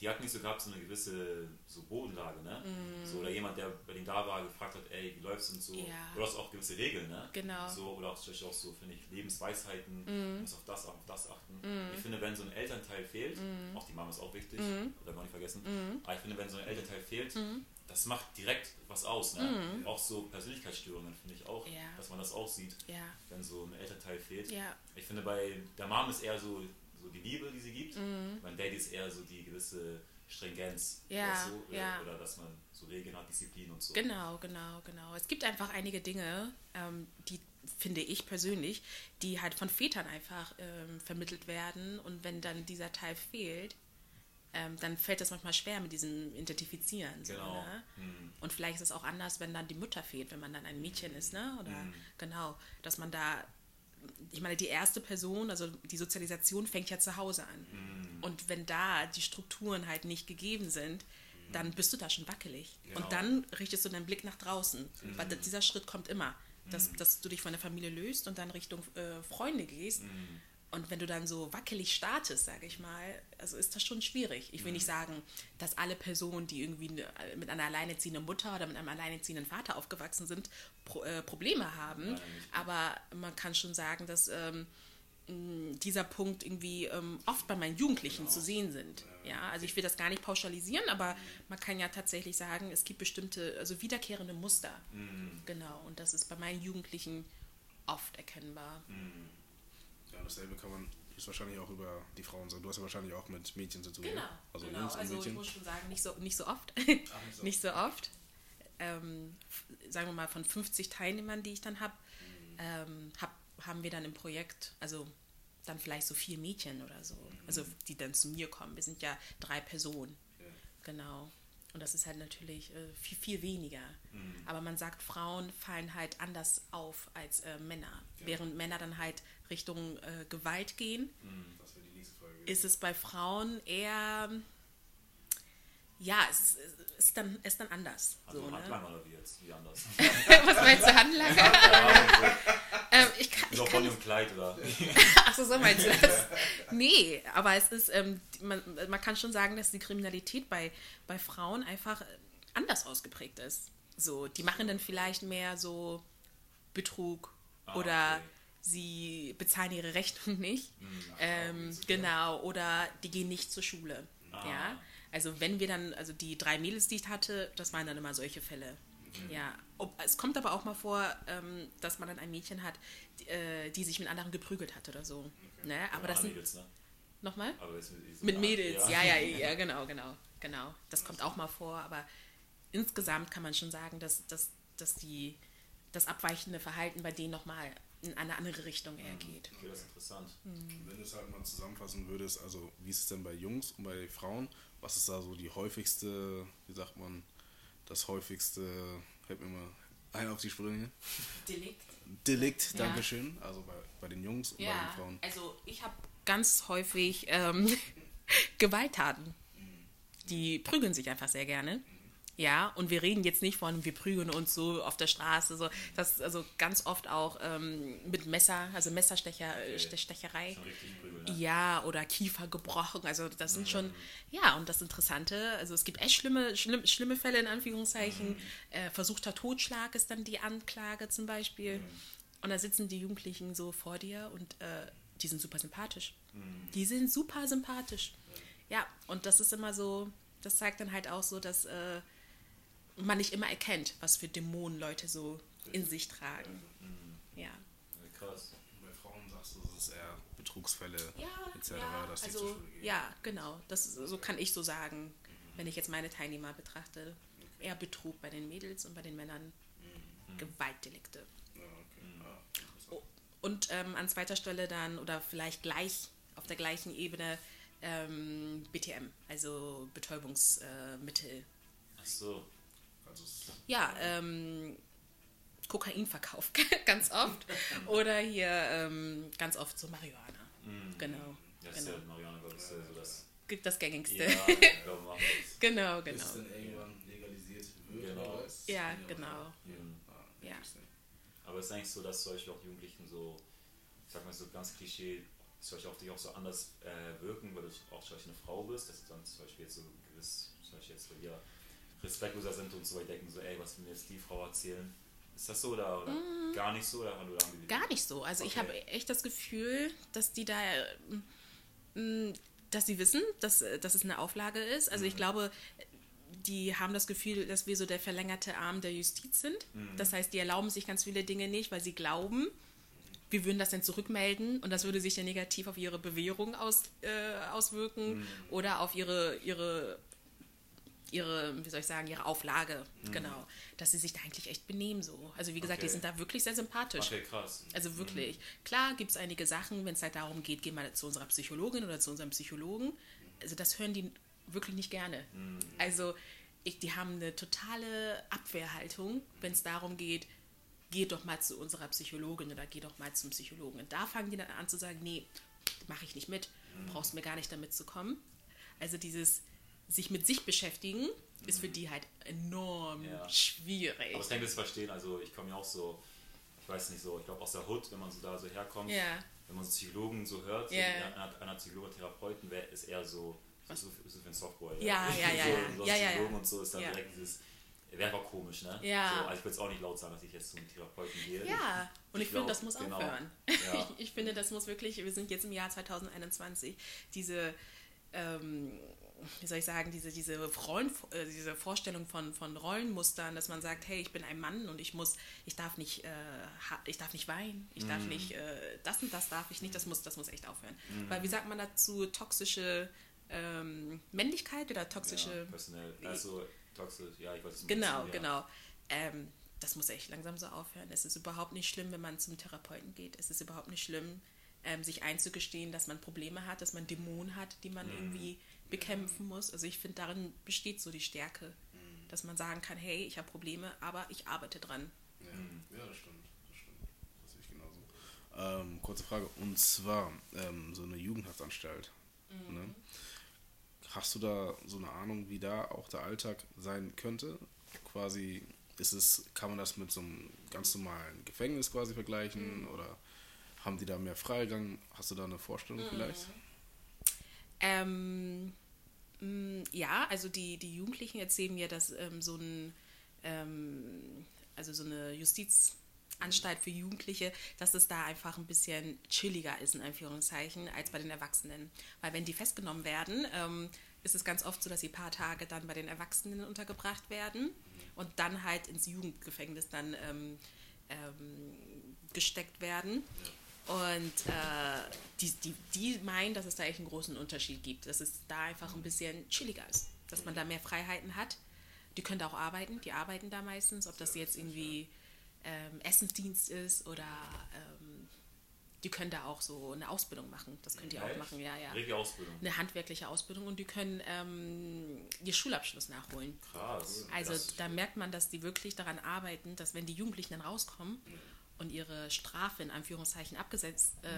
Speaker 1: Die hatten nicht so gehabt, so eine gewisse so Bodenlage, ne?
Speaker 3: Mhm.
Speaker 1: So, oder jemand, der bei denen da war, gefragt hat, ey, wie läuft's und so.
Speaker 3: Ja.
Speaker 1: Oder auch gewisse Regeln, ne?
Speaker 3: Genau.
Speaker 1: So, oder auch, auch so, finde ich, Lebensweisheiten,
Speaker 3: Mhm.
Speaker 1: muss auf das, auf das achten. Ich finde, wenn so ein Elternteil fehlt,
Speaker 3: Mhm.
Speaker 1: auch die Mama ist auch wichtig, darf man nicht vergessen, aber ich finde, wenn so ein Elternteil fehlt,
Speaker 3: Mhm.
Speaker 1: das macht direkt was aus, ne? Auch so Persönlichkeitsstörungen, finde ich auch,
Speaker 3: Ja.
Speaker 1: dass man das auch sieht,
Speaker 3: Ja.
Speaker 1: wenn so ein Elternteil fehlt. Ich finde, bei der Mom ist eher so, so die Liebe, die sie gibt.
Speaker 3: Mhm.
Speaker 1: Beim Daddy ist eher so die gewisse Stringenz.
Speaker 3: Ja,
Speaker 1: du? oder,
Speaker 3: ja.
Speaker 1: oder dass man so Regeln hat, Disziplin und so.
Speaker 3: Genau, genau, genau. Es gibt einfach einige Dinge, ähm, die finde ich persönlich, die halt von Vätern einfach ähm, vermittelt werden und wenn dann dieser Teil fehlt, ähm, dann fällt es manchmal schwer mit diesem Identifizieren. So,
Speaker 1: Genau.
Speaker 3: ne? Und vielleicht ist es auch anders, wenn dann die Mutter fehlt, wenn man dann ein Mädchen ist, ne? Oder genau, dass man da, ich meine, die erste Person, also die Sozialisation fängt ja zu Hause an. Und wenn da die Strukturen halt nicht gegeben sind, dann bist du da schon wackelig.
Speaker 1: Genau.
Speaker 3: Und dann richtest du deinen Blick nach draußen. Weil dieser Schritt kommt immer, dass, dass du dich von der Familie löst und dann Richtung äh, Freunde gehst. Und wenn du dann so wackelig startest, sage ich mal, also ist das schon schwierig. Ich will nicht sagen, dass alle Personen, die irgendwie ne- mit einer alleinerziehenden Mutter oder mit einem alleinerziehenden Vater aufgewachsen sind, Pro, äh, Probleme haben.
Speaker 1: Nein.
Speaker 3: Aber man kann schon sagen, dass ähm, dieser Punkt irgendwie ähm, oft bei meinen Jugendlichen zu sehen sind. Ja, also ich will das gar nicht pauschalisieren, aber man kann ja tatsächlich sagen, es gibt bestimmte, also wiederkehrende Muster. Genau, und das ist bei meinen Jugendlichen oft erkennbar.
Speaker 2: Ja, dasselbe kann man ist wahrscheinlich auch über die Frauen sagen. Du hast ja wahrscheinlich auch mit Mädchen zu tun.
Speaker 3: Genau?
Speaker 2: Also
Speaker 3: genau. Also ich
Speaker 2: Mädchen.
Speaker 3: muss schon sagen, nicht so, nicht so oft.
Speaker 2: nicht so
Speaker 3: nicht so oft. Ähm, sagen wir mal, von 50 Teilnehmern, die ich dann habe, ähm, hab, haben wir dann im Projekt, also dann vielleicht so vier Mädchen oder so, also die dann zu mir kommen. Wir sind ja drei Personen.
Speaker 2: Ja.
Speaker 3: Genau. Und das ist halt natürlich äh, viel, viel weniger. Aber man sagt, Frauen fallen halt anders auf als äh, Männer. Während Männer dann halt Richtung äh, Gewalt gehen,
Speaker 2: Folge.
Speaker 3: ist es bei Frauen eher, ja, es ist, ist, dann, ist dann anders.
Speaker 1: Also
Speaker 3: so, ne?
Speaker 1: Handlanger wie jetzt? Wie anders?
Speaker 3: Was meinst du, Handlanger? Ähm, ich kann, ich
Speaker 1: Bonnie und Clyde oder?
Speaker 3: Ach so, meinst du das? Nee, aber es ist, ähm, man, man kann schon sagen, dass die Kriminalität bei, bei Frauen einfach anders ausgeprägt ist. So, die machen dann vielleicht mehr so Betrug
Speaker 1: Ah,
Speaker 3: oder
Speaker 1: okay.
Speaker 3: sie bezahlen ihre Rechnung nicht.
Speaker 1: ach,
Speaker 3: ähm, genau, oder die gehen nicht zur Schule.
Speaker 1: Ah.
Speaker 3: Ja. Also wenn wir dann, also die drei Mädels, die ich hatte, das waren dann immer solche Fälle. Ja, Ob, es kommt aber auch mal vor, ähm, dass man dann ein Mädchen hat, die, äh, die sich mit anderen geprügelt hat oder so. Ne? Aber das sind,
Speaker 1: Mädels, ne?
Speaker 3: nochmal?
Speaker 1: Mit,
Speaker 3: Mit Mädels, ja, ja, ja, genau, genau, genau. Das kommt auch mal vor, aber insgesamt kann man schon sagen, dass, dass, dass die, das abweichende Verhalten bei denen nochmal in eine andere Richtung eher geht.
Speaker 1: Okay, das ist interessant.
Speaker 2: Wenn du es halt mal zusammenfassen würdest, also wie ist es denn bei Jungs und bei Frauen? Was ist da so die häufigste, wie sagt man, das häufigste, hält mir mal ein auf die Sprünge.
Speaker 3: Delikt.
Speaker 2: Delikt,
Speaker 3: Ja.
Speaker 2: Dankeschön. Also bei, bei den Jungs und bei
Speaker 3: Ja,
Speaker 2: den Frauen.
Speaker 3: also ich habe ganz häufig ähm, Gewalttaten. Die prügeln sich einfach sehr gerne. Ja, und wir reden jetzt nicht von, wir prügeln uns so auf der Straße, so, das also ganz oft auch ähm, mit Messer, also Messerstecher, äh,
Speaker 1: Okay.
Speaker 3: Stecherei.
Speaker 1: Prügel, ne?
Speaker 3: Ja, oder Kiefer gebrochen. Also das sind schon, ja, und das Interessante, also es gibt echt schlimme, schlimm, schlimme Fälle in Anführungszeichen. Äh, versuchter Totschlag ist dann die Anklage zum Beispiel. Und da sitzen die Jugendlichen so vor dir und äh, die sind super sympathisch. Die sind super sympathisch. Ja, und das ist immer so, das zeigt dann halt auch so, dass äh, man nicht immer erkennt, was für Dämonen Leute so in sich tragen. Ja.
Speaker 1: Ja, Krass.
Speaker 2: Bei Frauen sagst du, es ist eher Betrugsfälle
Speaker 3: Ja,
Speaker 2: etc.,
Speaker 3: ja,
Speaker 2: dass die zur
Speaker 3: also,
Speaker 2: Schule gehen.
Speaker 3: ja, genau. Das ist, so kann ich so sagen, wenn ich jetzt meine Teilnehmer betrachte. Eher Betrug bei den Mädels und bei den Männern Gewaltdelikte.
Speaker 2: Ja, okay. Ja, interessant.
Speaker 3: Oh, Und ähm, an zweiter Stelle dann, oder vielleicht gleich auf der gleichen Ebene, ähm, BTM, also Betäubungsmittel.
Speaker 1: Ach so.
Speaker 3: Ja, ähm, Kokainverkauf ganz oft. Oder hier ähm, ganz oft so Marihuana. Genau.
Speaker 1: Das ist
Speaker 3: genau.
Speaker 1: ja Mariana, glaube ich, ist ja so das.
Speaker 3: Das gängigste.
Speaker 1: Ja, das.
Speaker 3: Genau,
Speaker 2: Bis es
Speaker 3: genau.
Speaker 2: dann irgendwann legalisiert wird.
Speaker 1: Genau.
Speaker 2: oder ist-
Speaker 3: Ja, genau.
Speaker 1: Mhm.
Speaker 2: Ah,
Speaker 3: Ja.
Speaker 2: interesting.
Speaker 1: Aber es ist eigentlich so, dass zum Beispiel auch Jugendlichen so, ich sag mal so ganz Klischee, zum Beispiel auf dich auch so anders äh, wirken, weil du auch zum Beispiel eine Frau bist, dass du dann zum Beispiel jetzt so gewiss, zum Beispiel jetzt bei dir respektloser sind und so weit denken, so, ey, was will mir jetzt die Frau erzählen? Ist das so oder, oder
Speaker 3: Mhm.
Speaker 1: gar nicht so? Oder
Speaker 3: Gar nicht so. Also ich
Speaker 1: Okay.
Speaker 3: habe echt das Gefühl, dass die da, ähm, dass sie wissen, dass, äh, dass es eine Auflage ist. Also
Speaker 1: Mhm.
Speaker 3: ich glaube, die haben das Gefühl, dass wir so der verlängerte Arm der Justiz sind.
Speaker 1: Mhm.
Speaker 3: Das heißt, die erlauben sich ganz viele Dinge nicht, weil sie glauben, wir würden das dann zurückmelden und das würde sich dann negativ auf ihre Bewährung aus, äh, auswirken
Speaker 1: Mhm.
Speaker 3: oder auf ihre, ihre, ihre, wie soll ich sagen, ihre Auflage, genau. Dass sie sich da eigentlich echt benehmen so. Also wie gesagt, die
Speaker 1: Mhm. Okay.
Speaker 3: sind da wirklich sehr sympathisch.
Speaker 1: Okay, krass.
Speaker 3: Also wirklich. Klar gibt es einige Sachen, wenn es halt darum geht, geh mal zu unserer Psychologin oder zu unserem Psychologen. Also das hören die wirklich nicht gerne. Also ich, die haben eine totale Abwehrhaltung, wenn es darum geht, geh doch mal zu unserer Psychologin oder geh doch mal zum Psychologen. Und da fangen die dann an zu sagen, nee, mache ich nicht mit, brauchst mir gar nicht damit zu kommen. Also dieses sich mit sich beschäftigen ist für die halt enorm
Speaker 1: Ja.
Speaker 3: schwierig.
Speaker 1: Aber ich denke, das verstehen, also ich komme ja auch so, ich weiß nicht so, ich glaube aus der Hood, wenn man so da so herkommt,
Speaker 3: Ja.
Speaker 1: wenn man so Psychologen so hört,
Speaker 3: Ja.
Speaker 1: so einer, einer Psychologe, Therapeuten, wer ist eher so, so, so, so für ein Softboy.
Speaker 3: Ja, ja, ja,
Speaker 1: so,
Speaker 3: ja. Ja.
Speaker 1: Psychologen und so ist dann direkt dieses, wäre einfach komisch, ne?
Speaker 3: Ja.
Speaker 1: So, also ich würde es auch nicht laut sagen, dass ich jetzt zum Therapeuten gehe.
Speaker 3: Ja, und ich,
Speaker 1: glaub,
Speaker 3: finde, das muss
Speaker 1: genau.
Speaker 3: aufhören.
Speaker 1: Ja.
Speaker 3: Ich, ich finde, das muss wirklich, wir sind jetzt im Jahr 2021, diese, ähm, wie soll ich sagen, diese, diese, Rollen, äh, diese Vorstellung von, von Rollenmustern, dass man sagt, hey, ich bin ein Mann und ich muss, ich darf nicht, äh, ich darf nicht weinen, ich darf nicht, äh, das und das darf ich nicht, das muss, das muss echt aufhören. Weil, wie sagt man dazu, toxische ähm, Männlichkeit oder toxische
Speaker 1: ja, also toxisch, ja, ich weiß es
Speaker 3: Genau,
Speaker 1: ja.
Speaker 3: genau. Ähm, das muss echt langsam so aufhören. Es ist überhaupt nicht schlimm, wenn man zum Therapeuten geht. Es ist überhaupt nicht schlimm, ähm, sich einzugestehen, dass man Probleme hat, dass man Dämonen hat, die
Speaker 1: Mhm.
Speaker 3: man irgendwie bekämpfen muss. Also ich finde, darin besteht so die Stärke,
Speaker 1: Mhm.
Speaker 3: dass man sagen kann, hey, ich habe Probleme, aber ich arbeite dran.
Speaker 2: Ja, ja das stimmt. Das stimmt. Das sehe ich genauso. Ähm, kurze Frage. Und zwar ähm, so eine Jugendhaftanstalt. Ne? Hast du da so eine Ahnung, wie da auch der Alltag sein könnte? Quasi ist es, kann man das mit so einem ganz normalen Gefängnis quasi vergleichen oder haben die da mehr Freigang? Hast du da eine Vorstellung vielleicht?
Speaker 3: Ähm, mh, ja, also die, die Jugendlichen erzählen mir, dass ähm, so ein, ähm, also so eine Justizanstalt für Jugendliche, dass es da einfach ein bisschen chilliger ist, in Anführungszeichen, als bei den Erwachsenen. Weil wenn die festgenommen werden, ähm, ist es ganz oft so, dass sie ein paar Tage dann bei den Erwachsenen untergebracht werden und dann halt ins Jugendgefängnis dann ähm, ähm, gesteckt werden. Und äh, die, die, die meinen, dass es da echt einen großen Unterschied gibt, dass es da einfach ein bisschen chilliger ist, dass man da mehr Freiheiten hat. Die können da auch arbeiten, die arbeiten da meistens, ob das jetzt irgendwie ähm, Essensdienst ist oder ähm, die können da auch so eine Ausbildung machen. Das könnt ihr auch machen, ja, ja.
Speaker 1: Richtige Ausbildung.
Speaker 3: Eine handwerkliche Ausbildung und die können ähm, ihr Schulabschluss nachholen.
Speaker 1: Krass.
Speaker 3: Also da merkt man, dass die wirklich daran arbeiten, dass wenn die Jugendlichen dann rauskommen und ihre Strafe in Anführungszeichen abgesetzt, äh,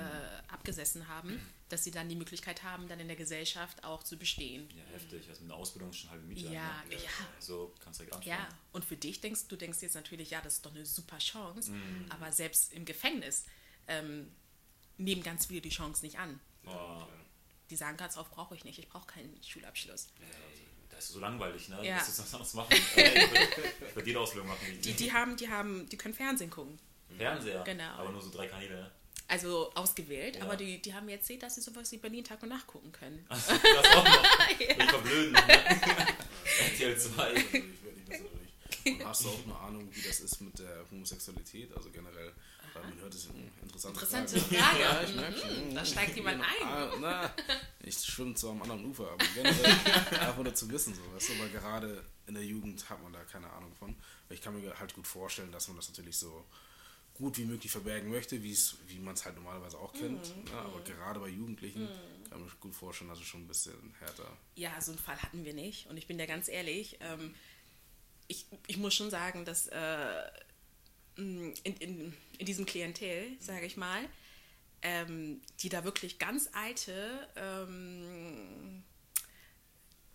Speaker 3: abgesessen haben, dass sie dann die Möglichkeit haben, dann in der Gesellschaft auch zu bestehen.
Speaker 1: Ja, heftig. Also eine Ausbildung ist schon halbe Miete.
Speaker 3: Ja,
Speaker 1: ne?
Speaker 3: ja.
Speaker 1: So kannst du direkt anfangen.
Speaker 3: Ja, und für dich denkst du denkst jetzt natürlich, ja, das ist doch eine super Chance, aber selbst im Gefängnis ähm, nehmen ganz viele die Chance nicht an.
Speaker 1: Oh,
Speaker 3: Die sagen ganz oft, brauche ich nicht, ich brauche keinen Schulabschluss.
Speaker 1: das ist so langweilig, ne?
Speaker 3: Ja.
Speaker 1: Das ist was anderes machen. Äh, ich würde- jede Ausbildung machen.
Speaker 3: Die, die haben, die haben, die können Fernsehen gucken.
Speaker 1: Fernseher.
Speaker 3: Genau.
Speaker 1: Aber nur so drei Kanäle. ne?
Speaker 3: Also ausgewählt,
Speaker 1: Ja.
Speaker 3: aber die, die haben mir erzählt, dass sie sowas wie Berlin Tag und Nacht gucken können.
Speaker 1: Das auch noch. Ich verblöden. Ne? RTL 2.
Speaker 2: Ich werde nicht besser durch. Und hast du auch eine Ahnung, wie das ist mit der Homosexualität? Also generell, weil man hört es ist eine interessante,
Speaker 3: Interessante
Speaker 2: Frage.
Speaker 3: Frage.
Speaker 2: Ja, ich merke schon.
Speaker 3: Mhm, da steigt jemand ein.
Speaker 2: Ah, na, ich schwimme zwar am anderen Ufer, aber generell einfach nur zu wissen, so, weißt du, weil gerade in der Jugend hat man da keine Ahnung von. Ich kann mir halt gut vorstellen, dass man das natürlich so gut wie möglich verbergen möchte, wie es, wie man es halt normalerweise auch kennt.
Speaker 3: Mhm,
Speaker 2: Ja, aber gerade bei Jugendlichen kann man sich gut vorstellen, dass es schon ein bisschen härter.
Speaker 3: Ja, so einen Fall hatten wir nicht. Und ich bin dir ganz ehrlich, ähm, ich, ich muss schon sagen, dass äh, in, in, in diesem Klientel, sage ich mal, ähm, die da wirklich ganz alte ähm,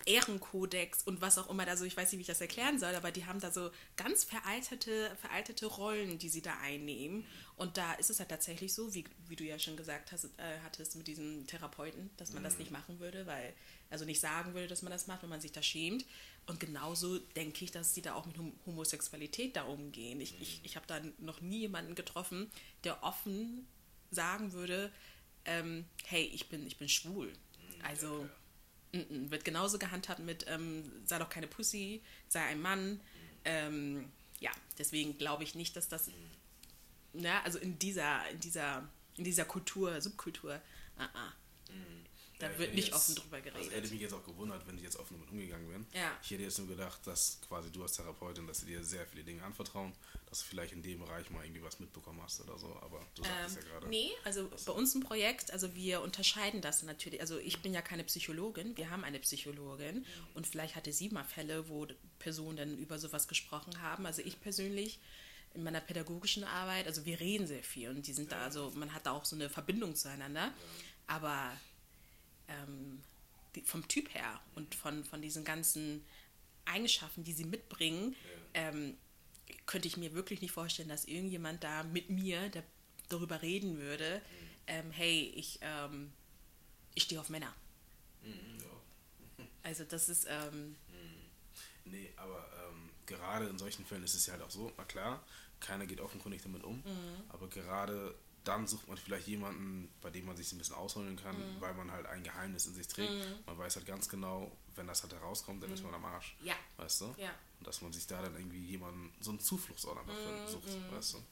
Speaker 3: Ehrenkodex und was auch immer da so, ich weiß nicht, wie ich das erklären soll, aber die haben da so ganz veraltete, veraltete Rollen, die sie da einnehmen. Und da ist es halt tatsächlich so, wie, wie du ja schon gesagt hast, äh, hattest mit diesem Therapeuten, dass man das nicht machen würde, weil, also nicht sagen würde, dass man das macht, wenn man sich da schämt. Und genauso denke ich, dass sie da auch mit Hom- Homosexualität da umgehen. Ich, ich, ich habe da noch nie jemanden getroffen, der offen sagen würde, ähm, hey, ich bin, ich bin schwul. Also mm, wird genauso gehandhabt mit, ähm, sei doch keine Pussy, sei ein Mann. Ähm, ja, deswegen glaube ich nicht, dass das, na, also in dieser, in dieser, in dieser Kultur, Subkultur, ah, ah. Da
Speaker 2: Ja,
Speaker 3: wird nicht
Speaker 2: jetzt-
Speaker 3: offen drüber
Speaker 2: Also
Speaker 3: geredet.
Speaker 2: hätte mich jetzt auch gewundert, wenn ich jetzt offen damit umgegangen bin.
Speaker 3: Ja.
Speaker 2: Ich hätte jetzt nur gedacht, dass quasi du als Therapeutin, dass sie dir sehr viele Dinge anvertrauen, dass du vielleicht in dem Bereich mal irgendwie was mitbekommen hast oder so. Aber du sagtest
Speaker 3: Ähm,
Speaker 2: ja gerade.
Speaker 3: nee, also bei uns im Projekt, also wir unterscheiden das natürlich. Also ich bin ja keine Psychologin, wir haben eine Psychologin und vielleicht hatte sie mal Fälle, wo Personen dann über sowas gesprochen haben. Also ich persönlich in meiner pädagogischen Arbeit, also wir reden sehr viel und die sind da, also man hat da auch so eine Verbindung zueinander. Aber ähm, die, vom Typ her und von, von diesen ganzen Eigenschaften, die sie mitbringen, ähm, könnte ich mir wirklich nicht vorstellen, dass irgendjemand da mit mir der, darüber reden würde, ähm, hey, ich, ähm, ich stehe auf Männer. Also das ist, ähm,
Speaker 2: Nee, aber ähm, gerade in solchen Fällen ist es ja halt auch so, na klar, keiner geht offenkundig damit um,
Speaker 3: Mhm.
Speaker 2: aber gerade dann sucht man vielleicht jemanden, bei dem man sich ein bisschen ausholen kann,
Speaker 3: Mhm.
Speaker 2: weil man halt ein Geheimnis in sich trägt. Man weiß halt ganz genau, wenn das halt herauskommt, dann ist man am Arsch.
Speaker 3: Ja.
Speaker 2: Weißt du?
Speaker 3: Mhm. Ja.
Speaker 2: Und dass man sich da dann irgendwie jemanden, so einen Zufluchtsort einfach sucht, weißt du?
Speaker 3: Mhm,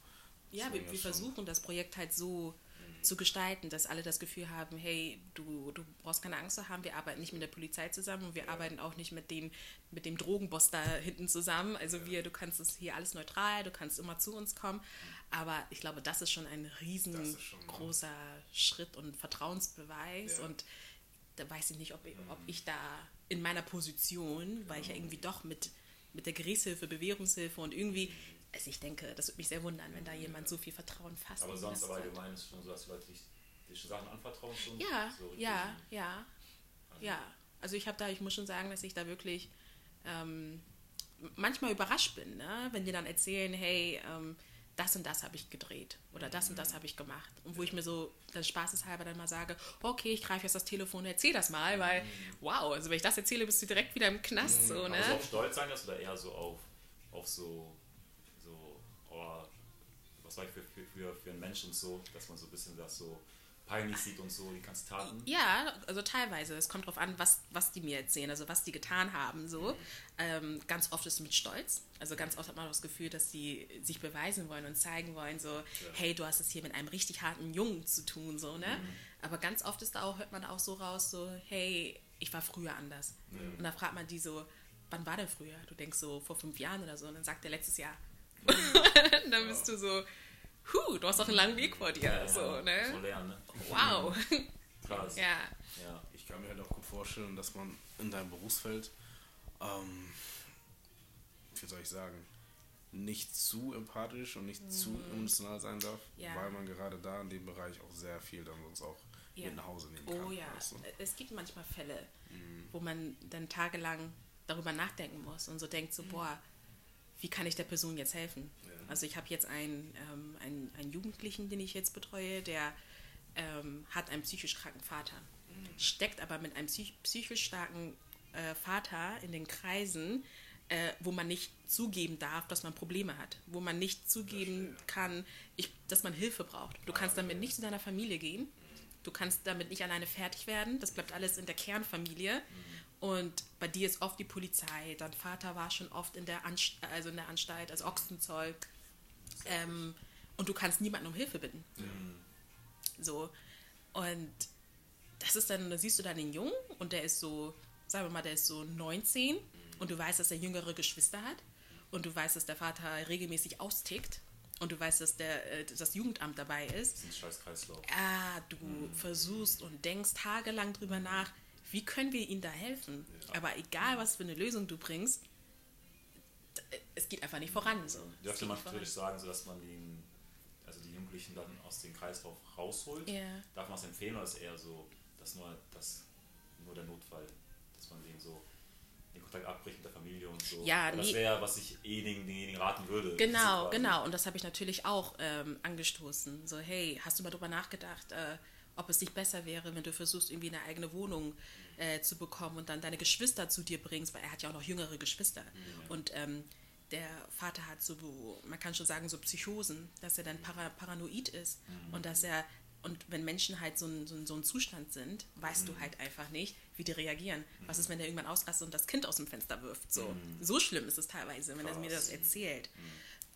Speaker 3: ja, wir, wir versuchen das Projekt halt so zu gestalten, dass alle das Gefühl haben, hey, du, du brauchst keine Angst zu haben, wir arbeiten nicht mit der Polizei zusammen und wir arbeiten auch nicht mit, den, mit dem Drogenboss da hinten zusammen. Also wir, du kannst es hier alles neutral, du kannst immer zu uns kommen. Aber ich glaube, das ist schon ein riesengroßer Schritt und Vertrauensbeweis
Speaker 2: Ja.
Speaker 3: und da weiß ich nicht, ob ich, ob ich da in meiner Position, weil ich ja irgendwie doch mit, mit der Gerichtshilfe, Bewährungshilfe und irgendwie, also ich denke, das würde mich sehr wundern, wenn da jemand so viel Vertrauen fasst.
Speaker 1: Aber sonst aber allgemein ist es schon so, dass Leute dich, dich Sachen anvertrauen. Schon,
Speaker 3: Ja,
Speaker 1: so
Speaker 3: ja, ja, ja. Also ich habe da, ich muss schon sagen, dass ich da wirklich ähm, manchmal überrascht bin, ne? wenn die dann erzählen, hey, ähm, das und das habe ich gedreht oder das und das habe ich gemacht. Und wo ich mir so dann spaßeshalber dann mal sage, okay, ich greife jetzt das Telefon und erzähl das mal, weil, wow, also wenn ich das erzähle, bist du direkt wieder im Knast, so,
Speaker 1: Aber so
Speaker 3: ne?
Speaker 1: auf Stolz sein das oder eher so auf, auf so, so oh, was war ich für, für, für, für ein Mensch und so, dass man so ein bisschen das so peinlich sieht und so, die ganzen Taten.
Speaker 3: Ja, also teilweise. Es kommt drauf an, was, was die mir erzählen, also was die getan haben. So. Ähm, ganz oft ist es mit Stolz. Also ganz oft hat man das Gefühl, dass sie sich beweisen wollen und zeigen wollen, so, hey, du hast es hier mit einem richtig harten Jungen zu tun, so, ne? Aber ganz oft ist da auch, hört man auch so raus, so, hey, ich war früher anders. Und da fragt man die so, wann war denn früher? Du denkst so vor fünf Jahren oder so, und dann sagt der letztes Jahr. und dann bist du so, huh, du hast doch einen langen Weg vor dir, so,
Speaker 1: So
Speaker 3: ne?
Speaker 1: lernen, ne?
Speaker 3: Wow.
Speaker 1: Krass.
Speaker 3: ja.
Speaker 1: ja.
Speaker 2: Ich kann mir halt auch gut vorstellen, dass man in deinem Berufsfeld, ähm, wie soll ich sagen, nicht zu empathisch und nicht zu emotional sein darf,
Speaker 3: Mhm. Ja.
Speaker 2: weil man gerade da in dem Bereich auch sehr viel dann sonst auch
Speaker 3: Ja.
Speaker 2: mit nach Hause nehmen kann.
Speaker 3: Oh ja,
Speaker 2: du?
Speaker 3: es gibt manchmal Fälle, wo man dann tagelang darüber nachdenken muss und so denkt so, boah, wie kann ich der Person jetzt helfen? Also ich habe jetzt einen, ähm, einen, einen Jugendlichen, den ich jetzt betreue, der ähm, hat einen psychisch kranken Vater, steckt aber mit einem psych psychisch starken äh, Vater in den Kreisen, äh, wo man nicht zugeben darf, dass man Probleme hat, wo man nicht zugeben kann, ich, dass man Hilfe braucht. Du kannst damit nicht zu deiner Familie gehen, du kannst damit nicht alleine fertig werden, das bleibt alles in der Kernfamilie. Und bei dir ist oft die Polizei, dein Vater war schon oft in der, Anst also in der Anstalt als Ochsenzoll. Ähm, und du kannst niemanden um Hilfe bitten. So. Und das ist dann, da siehst du dann den Jungen und der ist so, sagen wir mal, der ist so 19 und du weißt, dass er jüngere Geschwister hat und du weißt, dass der Vater regelmäßig austickt und du weißt, dass der, äh, das Jugendamt dabei ist.
Speaker 1: Das ist ein scheiß Kreislauf.
Speaker 3: Ah, du versuchst und denkst tagelang drüber nach, wie können wir ihnen da helfen? Aber egal, was für eine Lösung du bringst, es geht einfach nicht voran. So.
Speaker 1: Dürfte man natürlich sagen, so dass man den, also die Jugendlichen dann aus dem Kreislauf rausholt?
Speaker 3: Ja.
Speaker 1: Darf man es empfehlen oder ist eher so, dass nur, das, nur der Notfall, dass man denen so den Kontakt abbricht mit der Familie und so.
Speaker 3: Ja,
Speaker 1: Weil das wäre, was ich eh denjenigen, denjenigen raten würde.
Speaker 3: Genau, genau. Und das habe ich natürlich auch ähm, angestoßen. So, hey, hast du mal drüber nachgedacht, äh, ob es nicht besser wäre, wenn du versuchst, irgendwie eine eigene Wohnung äh, zu bekommen und dann deine Geschwister zu dir bringst, weil er hat ja auch noch jüngere Geschwister. Und ähm, der Vater hat so, man kann schon sagen, so Psychosen, dass er dann para paranoid ist und dass er, und wenn Menschen halt so ein, so ein, so ein Zustand sind, weißt du halt einfach nicht, wie die reagieren. Was ist, wenn der irgendwann ausrastet und das Kind aus dem Fenster wirft? So, so schlimm ist es teilweise, wenn er mir das erzählt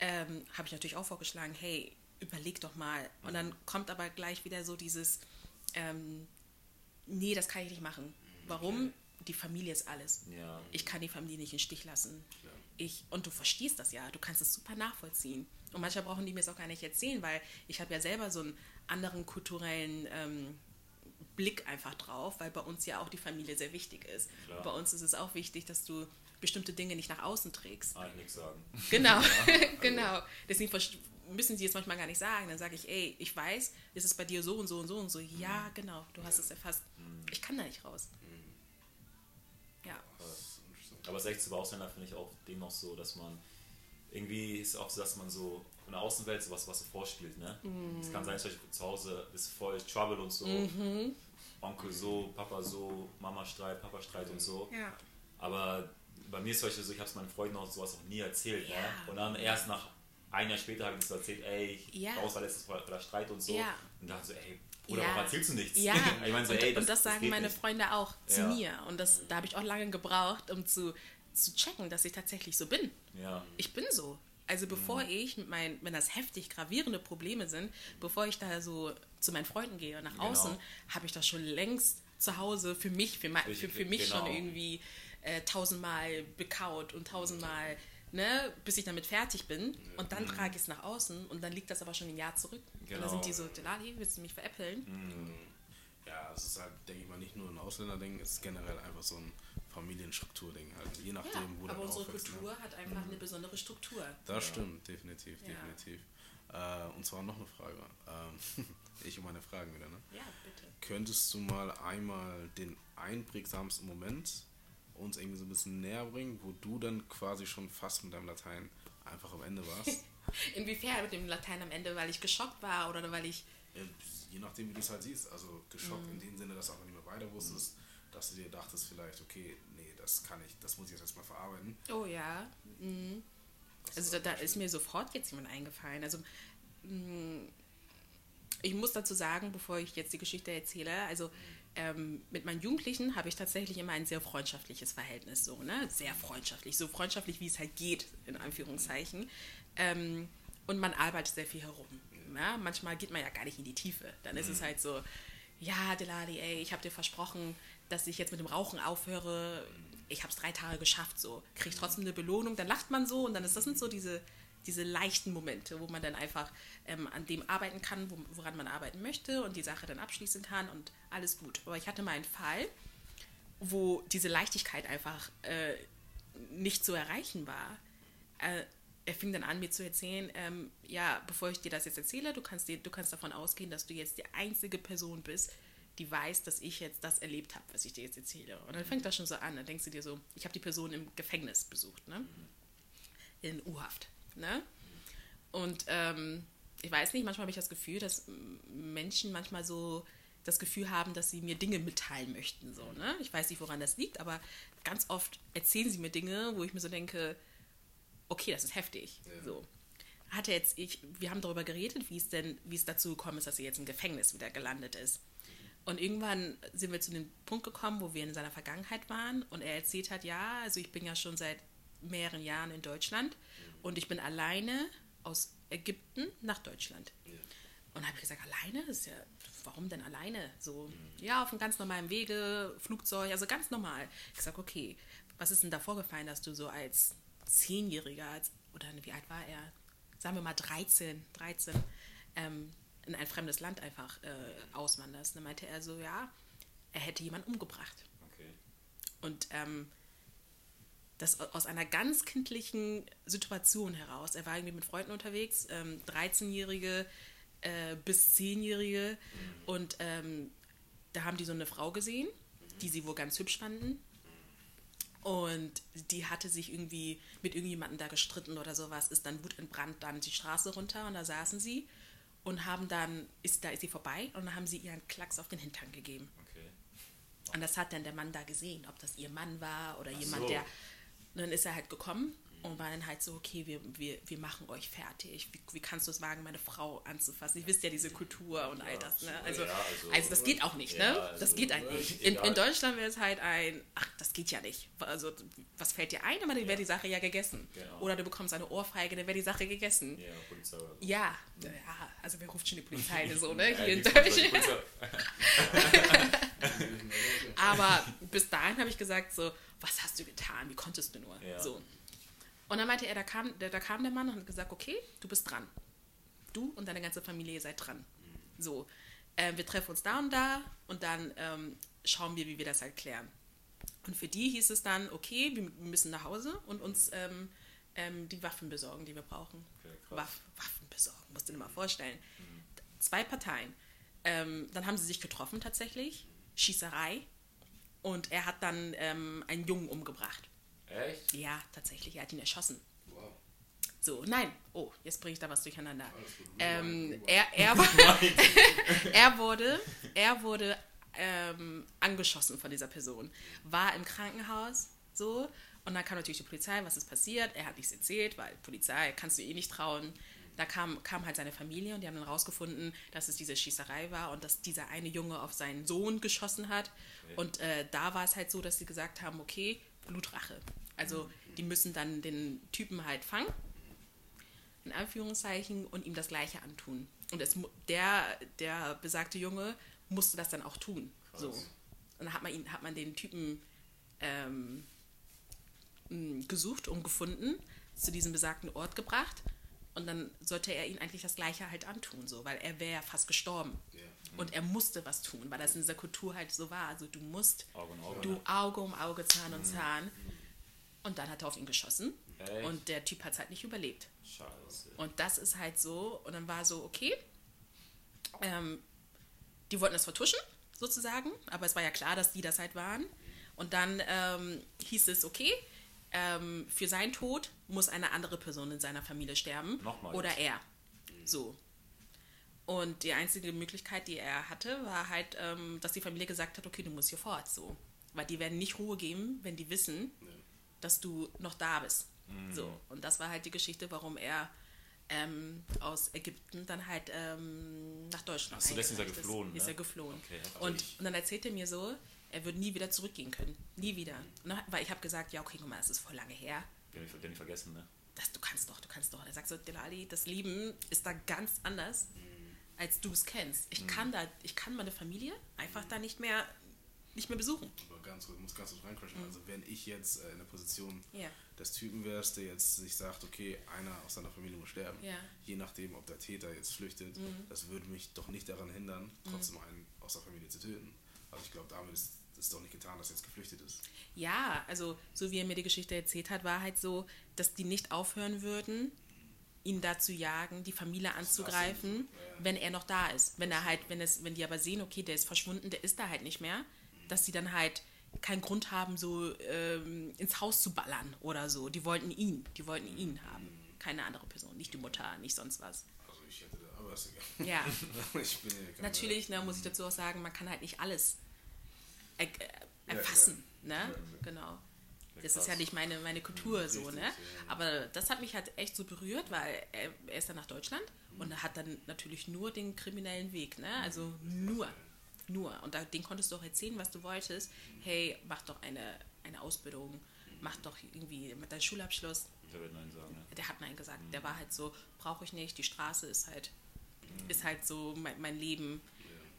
Speaker 3: ähm, habe ich natürlich auch vorgeschlagen, hey, überleg doch mal. Und dann kommt aber gleich wieder so dieses, ähm, nee, das kann ich nicht machen. Warum? Die Familie ist alles.
Speaker 1: Ja.
Speaker 3: Ich kann die Familie nicht im Stich lassen. Ich, und du verstehst das ja, du kannst es super nachvollziehen. Und manchmal brauchen die mir es auch gar nicht erzählen, weil ich habe ja selber so einen anderen kulturellen ähm, Blick einfach drauf, weil bei uns ja auch die Familie sehr wichtig ist. Bei uns ist es auch wichtig, dass du bestimmte Dinge nicht nach außen trägst.
Speaker 1: Ah, ich nichts sagen.
Speaker 3: Genau, genau. Deswegen müssen sie es manchmal gar nicht sagen. Dann sage ich, ey, ich weiß, ist es bei dir so und so und so und so. Ja, genau, du hast es erfasst. Ich kann da nicht raus. Ja.
Speaker 1: Aber das Echte bei Ausländern finde ich auch dem noch so, dass man irgendwie ist auch so, dass man so in der Außenwelt sowas was so vorspielt, ne? Es kann sein, zum Beispiel zu Hause ist voll Trouble und so. Onkel so, Papa so, Mama Streit, Papa Streit und so.
Speaker 3: Ja.
Speaker 1: Aber bei mir ist zum Beispiel so, ich habe es meinen Freunden auch sowas auch nie erzählt.
Speaker 3: Ja.
Speaker 1: Ne? Und dann erst nach ein Jahr später habe ich es erzählt, ey,
Speaker 3: Ja.
Speaker 1: bei uns war letztes Mal der Streit und so.
Speaker 3: Ja.
Speaker 1: Und dachte so, ey, Bruder,
Speaker 3: Ja.
Speaker 1: warum erzählst du nichts?
Speaker 3: Ja,
Speaker 1: ich meine so,
Speaker 3: und,
Speaker 1: ey, das,
Speaker 3: und das sagen
Speaker 1: geht
Speaker 3: meine
Speaker 1: nicht.
Speaker 3: Freunde auch zu
Speaker 1: Ja.
Speaker 3: mir. Und das, da habe ich auch lange gebraucht, um zu, zu checken, dass ich tatsächlich so bin.
Speaker 1: Ja.
Speaker 3: Ich bin so. Also bevor
Speaker 1: Mhm.
Speaker 3: ich mit meinen, wenn das heftig gravierende Probleme sind, bevor ich da so zu meinen Freunden gehe und nach
Speaker 1: Genau.
Speaker 3: außen, habe ich das schon längst zu Hause für mich, für, mein, für, für mich
Speaker 1: genau.
Speaker 3: schon irgendwie äh, tausendmal bekaut und tausendmal, ne, bis ich damit fertig bin. Und dann trage ich es nach außen und dann liegt das aber schon ein Jahr zurück. Und dann
Speaker 1: Genau.
Speaker 3: sind die so, Delali, willst du mich veräppeln?
Speaker 2: Ja, es ist halt, denke ich mal, nicht nur ein Ausländerding, es ist generell einfach so ein Familienstrukturding halt. Je nachdem,
Speaker 3: Ja,
Speaker 2: wo
Speaker 3: aber
Speaker 2: du
Speaker 3: unsere
Speaker 2: ne?
Speaker 3: Kultur hat einfach eine besondere Struktur.
Speaker 2: Das stimmt, definitiv,
Speaker 3: Ja.
Speaker 2: definitiv. Äh, und zwar noch eine Frage. Ähm, ich und meine Fragen wieder, ne?
Speaker 3: Ja, bitte.
Speaker 2: Könntest du mal einmal den einprägsamsten Moment uns irgendwie so ein bisschen näher bringen, wo du dann quasi schon fast mit deinem Latein einfach am Ende warst?
Speaker 3: Inwiefern mit dem Latein am Ende, weil ich geschockt war oder weil ich.
Speaker 2: Ja, je nachdem, wie du es halt siehst. Also geschockt
Speaker 3: Mhm.
Speaker 2: in dem Sinne, dass du einfach nicht mehr weiter wusstest, dass du dir dachtest vielleicht, okay, nee, das kann ich, das muss ich jetzt erstmal verarbeiten.
Speaker 3: Oh ja. Mhm. Also da, da ist mir sofort jetzt jemand eingefallen. Also mh, ich muss dazu sagen, bevor ich jetzt die Geschichte erzähle, also ähm, mit meinen Jugendlichen habe ich tatsächlich immer ein sehr freundschaftliches Verhältnis, so, ne? Sehr freundschaftlich, so freundschaftlich, wie es halt geht, in Anführungszeichen. Ähm, und man arbeitet sehr viel herum. Ja? Manchmal geht man ja gar nicht in die Tiefe. Dann ist es halt so, ja, Delali, ey, ich habe dir versprochen, dass ich jetzt mit dem Rauchen aufhöre. Ich habe es drei Tage geschafft, so. Kriege ich trotzdem eine Belohnung. Dann lacht man so und dann ist das sind so diese, diese leichten Momente, wo man dann einfach ähm, an dem arbeiten kann, wo, woran man arbeiten möchte und die Sache dann abschließen kann und alles gut. Aber ich hatte mal einen Fall, wo diese Leichtigkeit einfach äh, nicht zu erreichen war. Äh, er fing dann an, mir zu erzählen, ähm, ja, bevor ich dir das jetzt erzähle, du kannst, dir, du kannst davon ausgehen, dass du jetzt die einzige Person bist, die weiß, dass ich jetzt das erlebt habe, was ich dir jetzt erzähle. Und dann fängt das schon so an. Dann denkst du dir so, ich habe die Person im Gefängnis besucht, ne? In U-Haft, ne? Und ähm, ich weiß nicht, manchmal habe ich das Gefühl, dass Menschen manchmal so das Gefühl haben, dass sie mir Dinge mitteilen möchten. So, ne? Ich weiß nicht, woran das liegt, aber ganz oft erzählen sie mir Dinge, wo ich mir so denke, okay, das ist heftig. So. Hatte jetzt ich, wir haben darüber geredet, wie es denn, wie es dazu gekommen ist, dass er jetzt im Gefängnis wieder gelandet ist. Und irgendwann sind wir zu dem Punkt gekommen, wo wir in seiner Vergangenheit waren und er erzählt hat, ja, also ich bin ja schon seit mehreren Jahren in Deutschland und ich bin alleine aus Ägypten nach Deutschland. Und habe ich gesagt, alleine? Ja, warum denn alleine? So, ja, auf einem ganz normalen Wege, Flugzeug, also ganz normal. Ich sage, okay, was ist denn da vorgefallen, dass du so als Zehnjähriger, als, oder wie alt war er? Sagen wir mal 13, 13, ähm, in ein fremdes Land einfach äh, auswanderst. Dann meinte er so, ja, er hätte jemanden umgebracht.
Speaker 1: Okay.
Speaker 3: Und ähm, das aus einer ganz kindlichen Situation heraus. Er war irgendwie mit Freunden unterwegs, ähm, 13-Jährige äh, bis 10-Jährige. Und ähm, da haben die so eine Frau gesehen, die sie wohl ganz hübsch fanden. Und die hatte sich irgendwie mit irgendjemandem da gestritten oder sowas, ist dann wutentbrannt dann die Straße runter und da saßen sie und haben dann, ist, da ist sie vorbei und dann haben sie ihr einen Klacks auf den Hintern gegeben.
Speaker 1: Okay.
Speaker 3: Und das hat dann der Mann da gesehen, ob das ihr Mann war oder
Speaker 1: Ach
Speaker 3: jemand,
Speaker 1: so.
Speaker 3: der. Und dann ist er halt gekommen und war dann halt so, okay, wir, wir, wir machen euch fertig. Wie, wie kannst du es wagen, meine Frau anzufassen? Ich wisst ja diese Kultur und all das, ne? Also,
Speaker 1: Ja, also-
Speaker 3: also, das geht auch nicht,
Speaker 1: Ja,
Speaker 3: ne?
Speaker 1: also,
Speaker 3: das geht halt nicht.
Speaker 1: äh,
Speaker 3: In,
Speaker 1: egal.
Speaker 3: in Deutschland wäre es halt ein, ach, das geht ja nicht. Also, was fällt dir ein? Aber dann wäre die Sache ja gegessen.
Speaker 1: Genau.
Speaker 3: Oder du bekommst eine Ohrfeige, dann wäre die Sache gegessen.
Speaker 1: Ja, Polizei. oder so.
Speaker 3: Ja, ja, also wer ruft schon die Polizei so, ne?
Speaker 1: Ja,
Speaker 3: Hier in Deutschland. Aber bis dahin habe ich gesagt so, was hast du getan? Wie konntest du nur?
Speaker 1: Ja.
Speaker 3: So. Und dann meinte er, da kam, da, da kam der Mann und hat gesagt, okay, du bist dran. Du und deine ganze Familie seid dran. So, äh, wir treffen uns da und da und dann ähm, schauen wir, wie wir das halt klären. Und für die hieß es dann, okay, wir müssen nach Hause und uns ähm, ähm, die Waffen besorgen, die wir brauchen.
Speaker 1: Okay.
Speaker 3: Waff, Waffen besorgen, musst du dir mal vorstellen. Zwei Parteien. Ähm, dann haben sie sich getroffen tatsächlich, Schießerei. Und er hat dann ähm, einen Jungen umgebracht.
Speaker 1: Echt?
Speaker 3: Ja, tatsächlich, er hat ihn erschossen.
Speaker 2: Wow.
Speaker 3: So, nein. Oh, jetzt bringe ich da was durcheinander. Ähm, er, er, er wurde, er wurde ähm, angeschossen von dieser Person. War im Krankenhaus, so. Und dann kam natürlich die Polizei, was ist passiert? Er hat nichts erzählt, weil Polizei kannst du eh nicht trauen. Da kam, kam halt seine Familie und die haben dann rausgefunden, dass es diese Schießerei war und dass dieser eine Junge auf seinen Sohn geschossen hat. Und äh, da war es halt so, dass sie gesagt haben, okay, Blutrache. Also die müssen dann den Typen halt fangen in Anführungszeichen, und ihm das Gleiche antun. Und es, der, der besagte Junge musste das dann auch tun. So. Und dann hat man, ihn, hat man den Typen ähm, gesucht und gefunden, zu diesem besagten Ort gebracht. Und dann sollte er ihn eigentlich das Gleiche halt antun, so, weil er wäre fast gestorben.
Speaker 2: Ja.
Speaker 3: Und er musste was tun, weil das in dieser Kultur halt so war. Also du musst,
Speaker 1: Auge um Auge.
Speaker 3: du Auge um Auge, Zahn um Zahn. Und dann hat er auf ihn geschossen.
Speaker 1: Echt?
Speaker 3: Und der Typ hat es halt nicht überlebt.
Speaker 1: Scheiße.
Speaker 3: Und das ist halt so. Und dann war so, okay, ähm, die wollten das vertuschen, sozusagen. Aber es war ja klar, dass die das halt waren. Und dann ähm, hieß es, okay, ähm, für seinen Tod muss eine andere Person in seiner Familie sterben.
Speaker 1: Nochmal
Speaker 3: Oder
Speaker 1: jetzt.
Speaker 3: er. So. Und die einzige Möglichkeit, die er hatte, war halt, ähm, dass die Familie gesagt hat, okay, du musst hier fort. So. Weil die werden nicht Ruhe geben, wenn die wissen, dass du noch da bist.
Speaker 1: Mhm.
Speaker 3: So. Und das war halt die Geschichte, warum er ähm, aus Ägypten dann halt ähm, nach Deutschland
Speaker 1: Ach so, deswegen ist er geflohen,
Speaker 3: Ist
Speaker 1: ne?
Speaker 3: er geflohen.
Speaker 1: Okay,
Speaker 3: und, und dann erzählte er mir so, er würde nie wieder zurückgehen können. Nie wieder. Dann, weil ich habe gesagt, ja, okay, guck mal, das ist voll lange her.
Speaker 1: Den hab ich, ich vergessen, ne?
Speaker 3: Das, du kannst doch, du kannst doch. Er sagt so, Delali, das Leben ist da ganz anders, als du es kennst. Ich kann da, ich kann meine Familie einfach da nicht mehr, nicht mehr besuchen.
Speaker 2: Aber ganz kurz, ich muss ganz kurz reincrashen. Also wenn ich jetzt äh, in der Position
Speaker 3: Ja.
Speaker 2: des Typen wärst, der jetzt sich sagt, okay, einer aus seiner Familie muss sterben,
Speaker 3: Ja.
Speaker 2: je nachdem, ob der Täter jetzt flüchtet, das würde mich doch nicht daran hindern, trotzdem einen aus der Familie zu töten. Also ich glaube, damit ist es doch nicht getan, dass er jetzt geflüchtet ist.
Speaker 3: Ja, also so wie er mir die Geschichte erzählt hat, war halt so, dass die nicht aufhören würden, ihn da zu jagen, die Familie anzugreifen, wenn er noch da ist. Wenn er halt, wenn es, wenn die aber sehen, okay, der ist verschwunden, der ist da halt nicht mehr, dass sie dann halt keinen Grund haben, so ähm, ins Haus zu ballern oder so. Die wollten ihn, die wollten ihn haben. Keine andere Person, nicht die Mutter, nicht sonst was.
Speaker 2: Also ich hätte da, aber ist egal.
Speaker 3: Ja.
Speaker 2: ich bin ja
Speaker 3: Natürlich, ne, muss ich dazu auch sagen, man kann halt nicht alles er,
Speaker 2: Ja,
Speaker 3: erfassen, ne?
Speaker 2: Ja.
Speaker 3: Genau. Das ist ja nicht meine, meine Kultur so,
Speaker 2: Richtig,
Speaker 3: ne?
Speaker 2: ja.
Speaker 3: Aber das hat mich halt echt so berührt, weil er, er ist dann nach Deutschland und er hat dann natürlich nur den kriminellen Weg, ne? Also nur. Nur. Und da, den konntest du auch erzählen, was du wolltest. Hey, mach doch eine, eine Ausbildung, mach doch irgendwie mit deinem Schulabschluss.
Speaker 1: Der wird Nein sagen, ne?
Speaker 3: Der hat Nein gesagt. Der war halt so, brauche ich nicht, die Straße ist halt, ist halt so mein, mein Leben.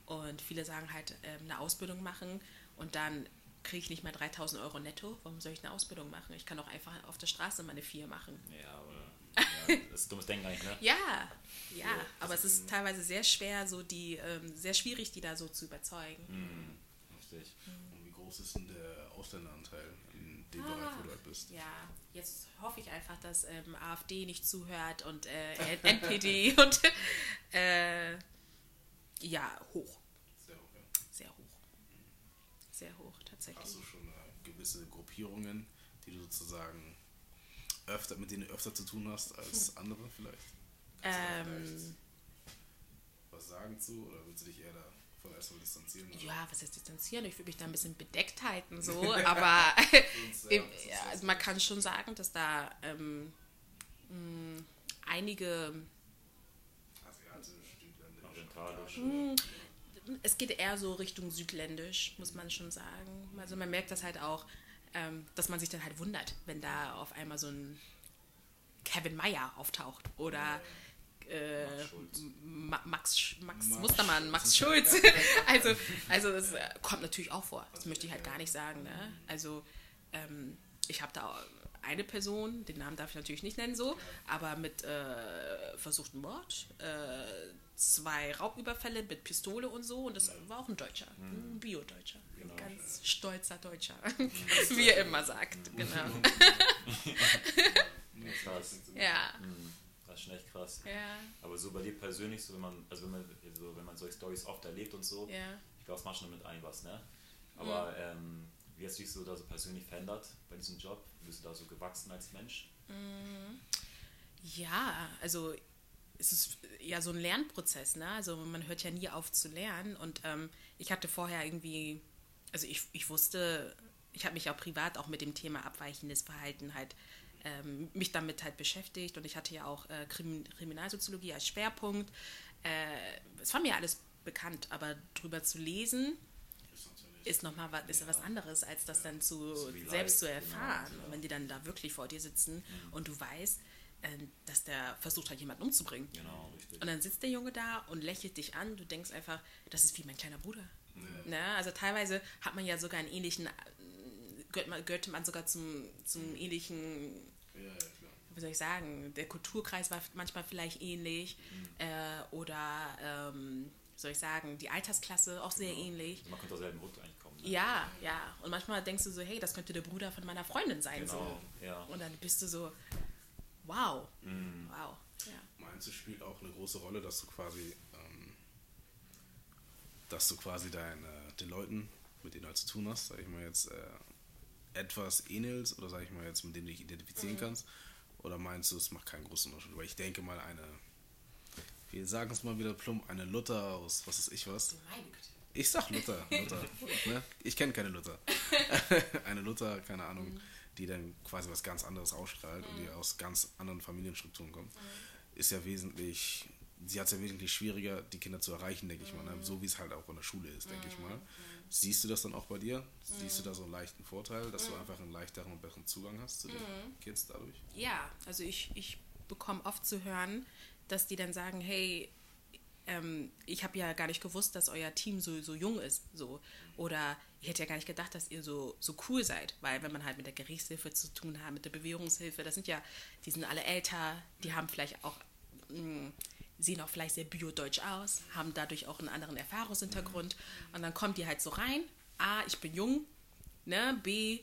Speaker 3: Und viele sagen halt, ähm, eine Ausbildung machen und dann kriege ich nicht mal 3000 Euro netto. Warum soll ich eine Ausbildung machen? Ich kann auch einfach auf der Straße meine vier machen.
Speaker 1: Ja, aber. Ja, das ist dummes Denken eigentlich, ne?
Speaker 3: Ja, ja, aber es ist teilweise sehr schwer, so die, ähm, sehr schwierig, die da so zu überzeugen.
Speaker 1: Hm, richtig.
Speaker 2: Und wie groß ist denn der Ausländeranteil in dem
Speaker 3: Ah.
Speaker 2: Bereich, wo du halt bist?
Speaker 3: Ja, jetzt hoffe ich einfach, dass ähm, AfD nicht zuhört und äh, NPD und äh, ja, hoch,
Speaker 2: Sehr hoch, ja.
Speaker 3: tatsächlich.
Speaker 2: Hast du schon gewisse Gruppierungen, die du sozusagen öfter, mit denen du öfter zu tun hast als
Speaker 3: Hm.
Speaker 2: andere vielleicht? Kannst du da vielleicht
Speaker 3: Ähm,
Speaker 2: was sagen zu oder willst du dich eher davon erstmal distanzieren? oder?
Speaker 3: ja, was heißt distanzieren? Ich würde mich da ein bisschen bedeckt halten, so, aber
Speaker 2: Sonst,
Speaker 3: ja,
Speaker 2: das-
Speaker 3: also man kann schon sagen, dass da ähm, mh, einige
Speaker 2: Asiatisch,
Speaker 1: Orientalisch.
Speaker 3: Es geht eher so Richtung südländisch, muss man schon sagen. Also man merkt das halt auch, ähm, dass man sich dann halt wundert, wenn da auf einmal so ein Kevin Meyer auftaucht oder äh,
Speaker 1: Max
Speaker 3: Max, Max
Speaker 2: Max
Speaker 3: Mustermann, Max Schulz. also, also das äh, kommt natürlich auch vor. Das möchte ich halt gar nicht sagen. Ne? Also ähm, ich habe da eine Person, den Namen darf ich natürlich nicht nennen so, aber mit äh, versuchten Mord, äh, zwei Raubüberfälle mit Pistole und so und das war auch ein Deutscher, ein Bio-Deutscher, ein ganz stolzer Deutscher, wie er immer sagt, genau.
Speaker 1: Krass.
Speaker 3: Ja,
Speaker 1: Hm, Das ist schon echt krass.
Speaker 3: ja,
Speaker 1: Aber so bei dir persönlich, so wenn man, also wenn man, so, wenn man solche Stories oft erlebt und so,
Speaker 3: ja.
Speaker 1: ich glaube, es macht schon mit ein was, ne? Aber ähm, wie hast du dich so da so persönlich verändert bei diesem Job? Bist du da so gewachsen als Mensch?
Speaker 3: Ja, also es ist ja so ein Lernprozess, ne? Also man hört ja nie auf zu lernen und ähm, ich hatte vorher irgendwie, also ich, ich wusste, ich habe mich auch privat auch mit dem Thema abweichendes Verhalten halt ähm, mich damit halt beschäftigt und ich hatte ja auch äh, Krimin Kriminalsoziologie als Schwerpunkt. Äh, es war mir alles bekannt, aber drüber zu lesen
Speaker 2: Ist
Speaker 3: nochmal was, ist was anderes, als das dann zu,
Speaker 1: So
Speaker 3: selbst zu
Speaker 1: live,
Speaker 3: erfahren.
Speaker 1: genau, ja.
Speaker 3: Wenn die dann da wirklich vor dir sitzen und du weißt, dass der versucht hat, jemanden umzubringen.
Speaker 1: Genau, richtig.
Speaker 3: Und dann sitzt der Junge da und lächelt dich an. Du denkst einfach, das ist wie mein kleiner Bruder. Ne? Also teilweise hat man ja sogar einen ähnlichen, äh, gehört man, gehörte man sogar zum, zum ähnlichen
Speaker 2: Ja, ja,
Speaker 3: wie soll ich sagen, der Kulturkreis war manchmal vielleicht ähnlich äh, oder, ähm, wie soll ich sagen, die Altersklasse auch sehr ähnlich.
Speaker 1: Man könnte aus selben Hut eigentlich kommen. Ne?
Speaker 3: Ja, ja. Und manchmal denkst du so, hey, das könnte der Bruder von meiner Freundin sein.
Speaker 1: Genau,
Speaker 3: So.
Speaker 1: ja.
Speaker 3: Und dann bist du so, wow,
Speaker 1: Mhm.
Speaker 3: wow. Ja.
Speaker 2: Meinst du, spielt auch eine große Rolle, dass du quasi, ähm, dass du quasi deinen, äh, den Leuten, mit denen du halt zu tun hast, sag ich mal jetzt, äh, etwas ähnelst oder sag ich mal jetzt, mit denen du dich identifizieren
Speaker 3: Mhm.
Speaker 2: kannst? Oder meinst du, es macht keinen großen Unterschied? Weil ich denke mal, eine, wir sagen es mal wieder plump, eine Luther aus, was ist ich was? Ich sag Luther, Luther. ne? Ich kenne keine Luther. eine Luther, keine Ahnung, die dann quasi was ganz anderes ausstrahlt und die aus ganz anderen Familienstrukturen kommt, ist ja wesentlich, sie hat es ja wesentlich schwieriger, die Kinder zu erreichen, denke ich mal. Ne? So wie es halt auch in der Schule ist, denke ich mal. Siehst du das dann auch bei dir? Siehst du da so einen leichten Vorteil, dass du einfach einen leichteren und besseren Zugang hast zu den Kids dadurch?
Speaker 3: Ja, also ich, ich bekomme oft zu hören, dass die dann sagen, hey, ähm, ich habe ja gar nicht gewusst, dass euer Team so, so jung ist. So. Oder ich hätte ja gar nicht gedacht, dass ihr so, so cool seid. Weil wenn man halt mit der Gerichtshilfe zu tun hat, mit der Bewährungshilfe, das sind ja, die sind alle älter, die haben vielleicht auch, mh, sehen auch vielleicht sehr biodeutsch aus, haben dadurch auch einen anderen Erfahrungshintergrund. Und dann kommt die halt so rein, A, ich bin jung, ne, B,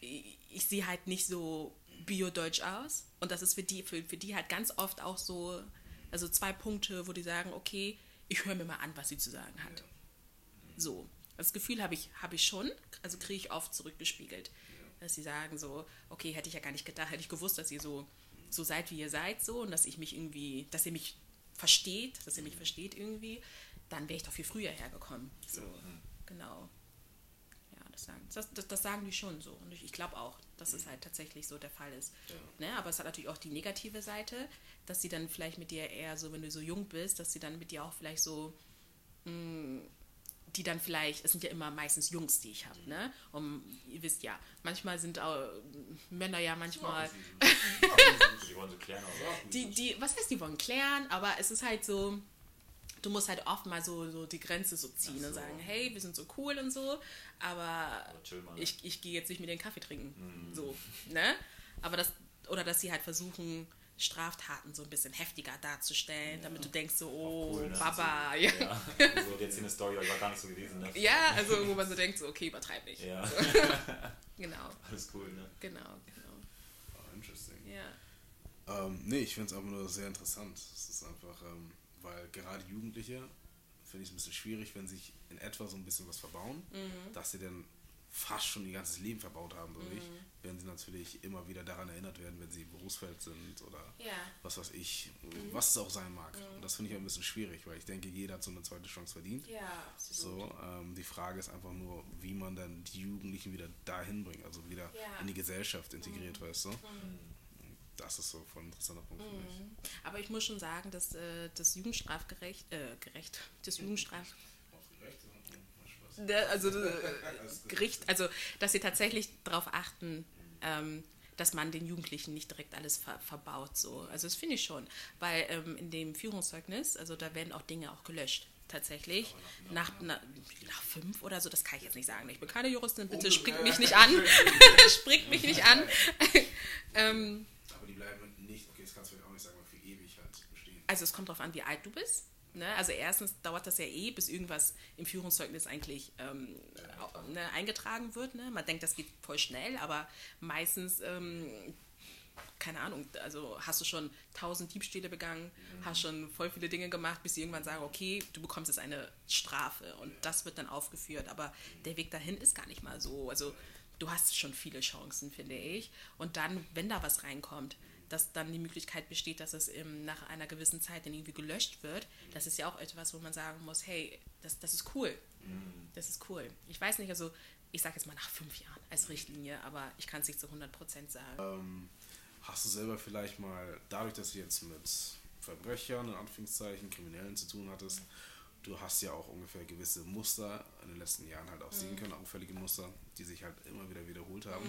Speaker 3: ich, ich sehe halt nicht so biodeutsch aus. Und das ist für die, für, für die halt ganz oft auch so, also zwei Punkte, wo die sagen, okay, ich höre mir mal an, was sie zu sagen hat. So. Das Gefühl habe ich, habe ich schon, also kriege ich oft zurückgespiegelt. Dass sie sagen so, okay, hätte ich ja gar nicht gedacht, hätte ich gewusst, dass ihr so, so seid, wie ihr seid, so, und dass ich mich irgendwie, dass ihr mich versteht, dass ihr mich versteht irgendwie, dann wäre ich doch viel früher hergekommen. So, genau. Ja, das sagen, das, das, das sagen die schon so. Und ich, ich glaube auch, dass es halt tatsächlich so der Fall ist. Ne? Aber es hat natürlich auch die negative Seite, dass sie dann vielleicht mit dir eher so, wenn du so jung bist, dass sie dann mit dir auch vielleicht so, mh, die dann vielleicht, es sind ja immer meistens Jungs, die ich habe, ne? Und ihr wisst ja, manchmal sind auch Männer ja manchmal,
Speaker 1: Die wollen so klären,
Speaker 3: die, die, was heißt, die wollen klären, aber es ist halt so, du musst halt oft mal so, so die Grenze so ziehen
Speaker 1: Ach
Speaker 3: und
Speaker 1: so.
Speaker 3: sagen, hey, wir sind so cool und so, aber
Speaker 1: ne?
Speaker 3: ich, ich gehe jetzt nicht mit den Kaffee trinken.
Speaker 1: Mhm.
Speaker 3: So, ne? Aber das, oder dass sie halt versuchen, Straftaten so ein bisschen heftiger darzustellen, damit du denkst so, oh,
Speaker 1: cool, ne?
Speaker 3: Baba, ja.
Speaker 1: Ja, also jetzt hier eine Story, aber war gar nicht so gewesen, ne?
Speaker 3: Ja, also wo man so denkt, so, okay, übertreib nicht.
Speaker 1: Ja,
Speaker 3: Genau,
Speaker 1: alles cool, ne?
Speaker 3: genau, genau.
Speaker 2: Ah, interesting.
Speaker 3: Ja.
Speaker 2: Ähm, nee, ich finde es einfach nur sehr interessant. Es ist einfach, ähm, weil gerade Jugendliche finde ich es ein bisschen schwierig, wenn sich in etwa so ein bisschen was verbauen, dass sie dann fast schon ihr ganzes Leben verbaut haben, so ich, wenn sie natürlich immer wieder daran erinnert werden, wenn sie im Berufsfeld sind oder
Speaker 3: Ja.
Speaker 2: was weiß ich, was es auch sein mag. Und das finde ich ein bisschen schwierig, weil ich denke, jeder hat so eine zweite Chance verdient.
Speaker 3: Ja,
Speaker 2: So, ähm, die Frage ist einfach nur, wie man dann die Jugendlichen wieder dahin bringt, also wieder
Speaker 3: Ja. Mhm.
Speaker 2: in die Gesellschaft integriert, weißt du? Das ist so ein interessanter Punkt für mich.
Speaker 3: Mhm. Aber ich muss schon sagen, dass äh, das Jugendstrafgerecht, äh, gerecht, das Jugendstraf, also äh, Gericht, also dass sie tatsächlich darauf achten, ähm, dass man den Jugendlichen nicht direkt alles ver verbaut. So. Also das finde ich schon, weil ähm, in dem Führungszeugnis, also da werden auch Dinge auch gelöscht. Tatsächlich. Nach, nach, nach fünf oder so, das kann ich jetzt nicht sagen. Ich bin keine Juristin, bitte springt mich nicht an. springt mich nicht an. ähm,
Speaker 2: Aber die bleiben nicht, okay, das kannst du vielleicht auch nicht sagen, aber für ewig halt bestehen.
Speaker 3: also es kommt darauf an, wie alt du bist. Ne? Also erstens dauert das ja eh, bis irgendwas im Führungszeugnis eigentlich ähm, ne, eingetragen wird. Ne? Man denkt, das geht voll schnell, aber meistens, ähm, keine Ahnung, also hast du schon tausend Diebstähle begangen, hast schon voll viele Dinge gemacht, bis sie irgendwann sagen, okay, du bekommst jetzt eine Strafe und das wird dann aufgeführt. Aber der Weg dahin ist gar nicht mal so. Also du hast schon viele Chancen, finde ich. Und dann, wenn da was reinkommt, dass dann die Möglichkeit besteht, dass es ähm, nach einer gewissen Zeit dann irgendwie gelöscht wird. Das ist ja auch etwas, wo man sagen muss, hey, das, das ist cool. Das ist cool. Ich weiß nicht, also ich sage jetzt mal nach fünf Jahren als Richtlinie, aber ich kann es nicht zu 100% sagen.
Speaker 2: Ähm, hast du selber vielleicht mal, dadurch, dass du jetzt mit Verbrechern, in Anführungszeichen, Kriminellen zu tun hattest, du hast ja auch ungefähr gewisse Muster in den letzten Jahren halt auch sehen können, auffällige Muster, die sich halt immer wieder wiederholt haben.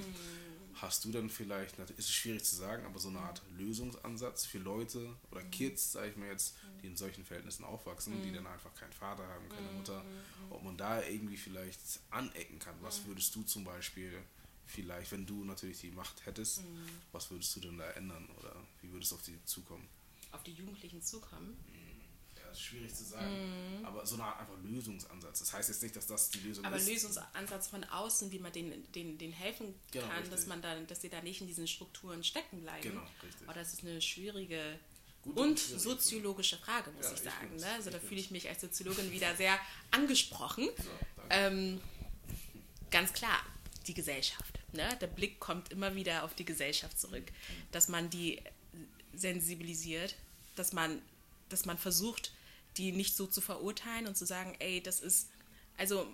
Speaker 2: Hast du dann vielleicht, ist es schwierig zu sagen, aber so eine Art Lösungsansatz für Leute oder Kids, sage ich mal jetzt, die in solchen Verhältnissen aufwachsen, die dann einfach keinen Vater haben, keine Mutter, ob man da irgendwie vielleicht anecken kann. Was würdest du zum Beispiel vielleicht, wenn du natürlich die Macht hättest, was würdest du denn da ändern oder wie würdest du auf die zukommen?
Speaker 3: Auf die Jugendlichen zukommen.
Speaker 2: Schwierig zu sagen, aber so eine Art einfach Lösungsansatz. Das heißt jetzt nicht, dass das die Lösung
Speaker 3: Aber
Speaker 2: ist.
Speaker 3: Lösungsansatz von außen, wie man denen, denen, denen helfen
Speaker 2: Genau,
Speaker 3: kann,
Speaker 2: richtig.
Speaker 3: dass man dann, dass sie da nicht in diesen Strukturen stecken bleiben.
Speaker 2: Genau, richtig.
Speaker 3: Aber das ist eine schwierige
Speaker 2: Gute
Speaker 3: und soziologische Frage, muss
Speaker 2: Ja,
Speaker 3: ich
Speaker 2: ich
Speaker 3: sagen.
Speaker 2: bin's,
Speaker 3: Ne? Also
Speaker 2: ich
Speaker 3: da fühle ich mich als Soziologin wieder sehr angesprochen.
Speaker 2: So.
Speaker 3: Ähm, ganz klar, die Gesellschaft. Ne? Der Blick kommt immer wieder auf die Gesellschaft zurück, dass man die sensibilisiert, dass man, dass man versucht, die nicht so zu verurteilen und zu sagen, ey, das ist, also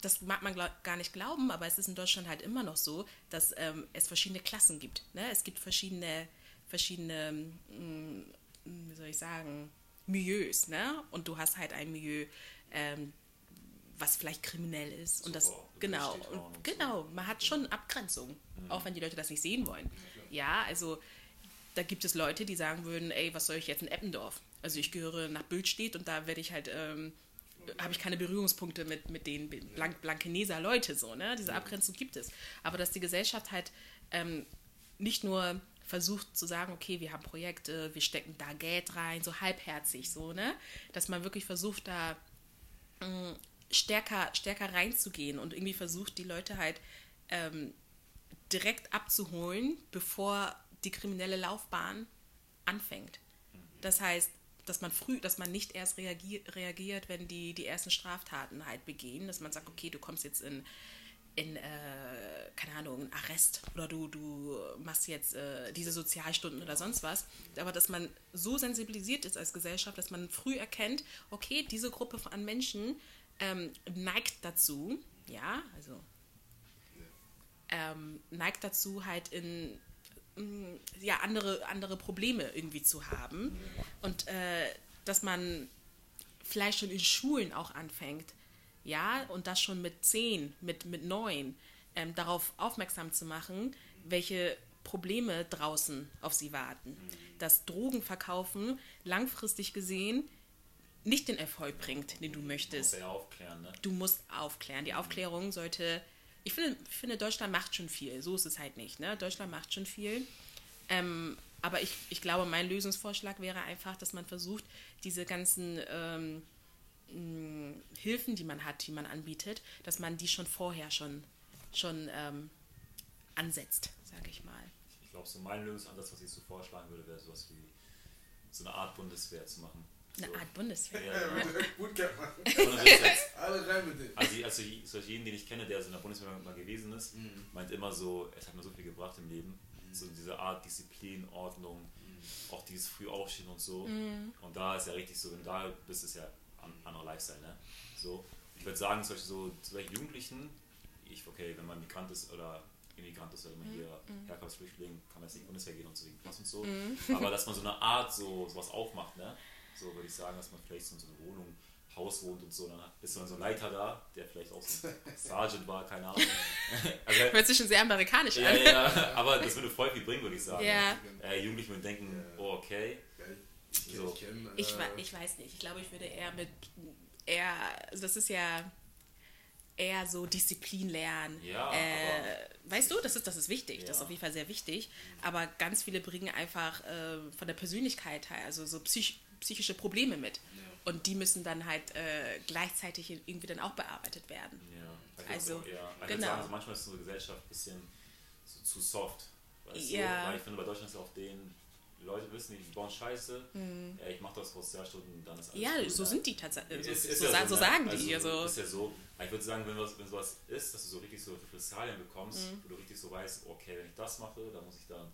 Speaker 3: das mag man glaub, gar nicht glauben, aber es ist in Deutschland halt immer noch so, dass ähm, es verschiedene Klassen gibt. Ne? Es gibt verschiedene, verschiedene, mm, wie soll ich sagen, Milieus, ne? Und du hast halt ein Milieu, ähm, was vielleicht kriminell ist. Und das,
Speaker 1: Super,
Speaker 3: genau,
Speaker 1: steht auch
Speaker 3: und
Speaker 1: und
Speaker 3: genau, man hat schon Abgrenzung, auch wenn die Leute das nicht sehen wollen. Ja, also da gibt es Leute, die sagen würden, ey, was soll ich jetzt in Eppendorf? Also ich gehöre nach Bildstedt und da werde ich halt, ähm, habe ich keine Berührungspunkte mit, mit den Blank Blankeneser Leute so, ne? Diese Abgrenzung gibt es. Aber dass die Gesellschaft halt ähm, nicht nur versucht zu sagen, okay, wir haben Projekte, wir stecken da Geld rein, so halbherzig, so, ne? Dass man wirklich versucht, da mh, stärker, stärker reinzugehen und irgendwie versucht, die Leute halt ähm, direkt abzuholen, bevor die kriminelle Laufbahn anfängt. Das heißt, dass man früh, dass man nicht erst reagier, reagiert, wenn die, die ersten Straftaten halt begehen, dass man sagt, okay, du kommst jetzt in, in äh, keine Ahnung, Arrest oder du, du machst jetzt äh, diese Sozialstunden oder sonst was, aber dass man so sensibilisiert ist als Gesellschaft, dass man früh erkennt, okay, diese Gruppe an Menschen ähm, neigt dazu, ja, also ähm, neigt dazu, halt in ja, andere, andere Probleme irgendwie zu haben. Und äh, dass man vielleicht schon in Schulen auch anfängt, ja, und das schon mit zehn, mit, mit neun, ähm, darauf aufmerksam zu machen, welche Probleme draußen auf sie warten. Dass Drogenverkaufen langfristig gesehen nicht den Erfolg bringt, den du möchtest
Speaker 1: Muss ja aufklären, ne?
Speaker 3: du musst aufklären. Die Aufklärung sollte. Ich finde, ich finde, Deutschland macht schon viel. So ist es halt nicht. Ne? Deutschland macht schon viel. Ähm, aber ich, ich glaube, mein Lösungsvorschlag wäre einfach, dass man versucht, diese ganzen ähm, mh, Hilfen, die man hat, die man anbietet, dass man die schon vorher schon, schon ähm, ansetzt, sage ich mal.
Speaker 1: Ich glaube, so mein Lösungsansatz, was ich so vorschlagen würde, wäre sowas wie so eine Art Bundeswehr zu machen.
Speaker 3: Eine Art Bundeswehr.
Speaker 1: Ja, ja.
Speaker 2: Bootcamp,
Speaker 1: jetzt.
Speaker 2: Alle rein mit denen.
Speaker 1: Also, also so jeden, den ich kenne, der so in der Bundeswehr mal gewesen ist,
Speaker 2: Mhm.
Speaker 1: meint immer so, es hat mir so viel gebracht im Leben. So diese Art Disziplin, Ordnung, auch dieses Frühaufstehen und so. Und da ist ja richtig so, wenn du da bist, ist ja ein anderer Lifestyle, ne? So, ich würde sagen, zum Beispiel so, zu welchen Jugendlichen, ich, okay, wenn man Migrant ist oder Immigrant ist oder wenn man hier Herkunftsflüchtling, kann man jetzt nicht in die Bundeswehr gehen und so und so. Aber dass man so eine Art so sowas aufmacht, ne? So würde ich sagen, dass man vielleicht so in so einer Wohnung, Haus wohnt und so, dann ist so ein Leiter da, der vielleicht auch so ein Sergeant war, keine Ahnung. Also,
Speaker 3: Hört sich schon sehr amerikanisch
Speaker 1: ja,
Speaker 3: an.
Speaker 1: ja, aber das würde voll viel bringen, würde ich sagen.
Speaker 3: Ja.
Speaker 1: Äh, Jugendliche würden denken, oh, okay.
Speaker 2: Ich,
Speaker 1: So.
Speaker 2: ich kenn, äh,
Speaker 3: ich weiß nicht. Ich glaube, ich würde eher mit eher, also das ist ja eher so Disziplin lernen.
Speaker 1: Ja,
Speaker 3: äh, weißt du, das ist, das ist wichtig, das ist
Speaker 1: Ja.
Speaker 3: auf jeden Fall sehr wichtig. Aber ganz viele bringen einfach äh, von der Persönlichkeit her, also so psych psychische Probleme mit. Und die müssen dann halt äh, gleichzeitig irgendwie dann auch bearbeitet werden.
Speaker 1: Ja,
Speaker 3: Also,
Speaker 1: würd- ja.
Speaker 3: Genau.
Speaker 1: sagen, so manchmal ist unsere Gesellschaft ein bisschen so zu soft. Weißt
Speaker 3: Ja.
Speaker 1: du? Weil ich finde, bei Deutschland ist auch den Leute wissen, die bauen Scheiße. Ja, ich mach das vor Sozialstunden, dann ist alles
Speaker 3: Mhm. Ja,
Speaker 1: cool,
Speaker 3: so
Speaker 1: ne?
Speaker 3: sind die tatsächlich. So, so,
Speaker 1: ja
Speaker 3: sa- so
Speaker 1: ne?
Speaker 3: sagen
Speaker 1: also,
Speaker 3: die. Also,
Speaker 1: Ist ja so. Ich würde sagen, wenn, was, wenn sowas ist, dass du so richtig so Repressalien bekommst,
Speaker 3: Mhm.
Speaker 1: wo du richtig so weißt, okay, wenn ich das mache, dann muss ich dann.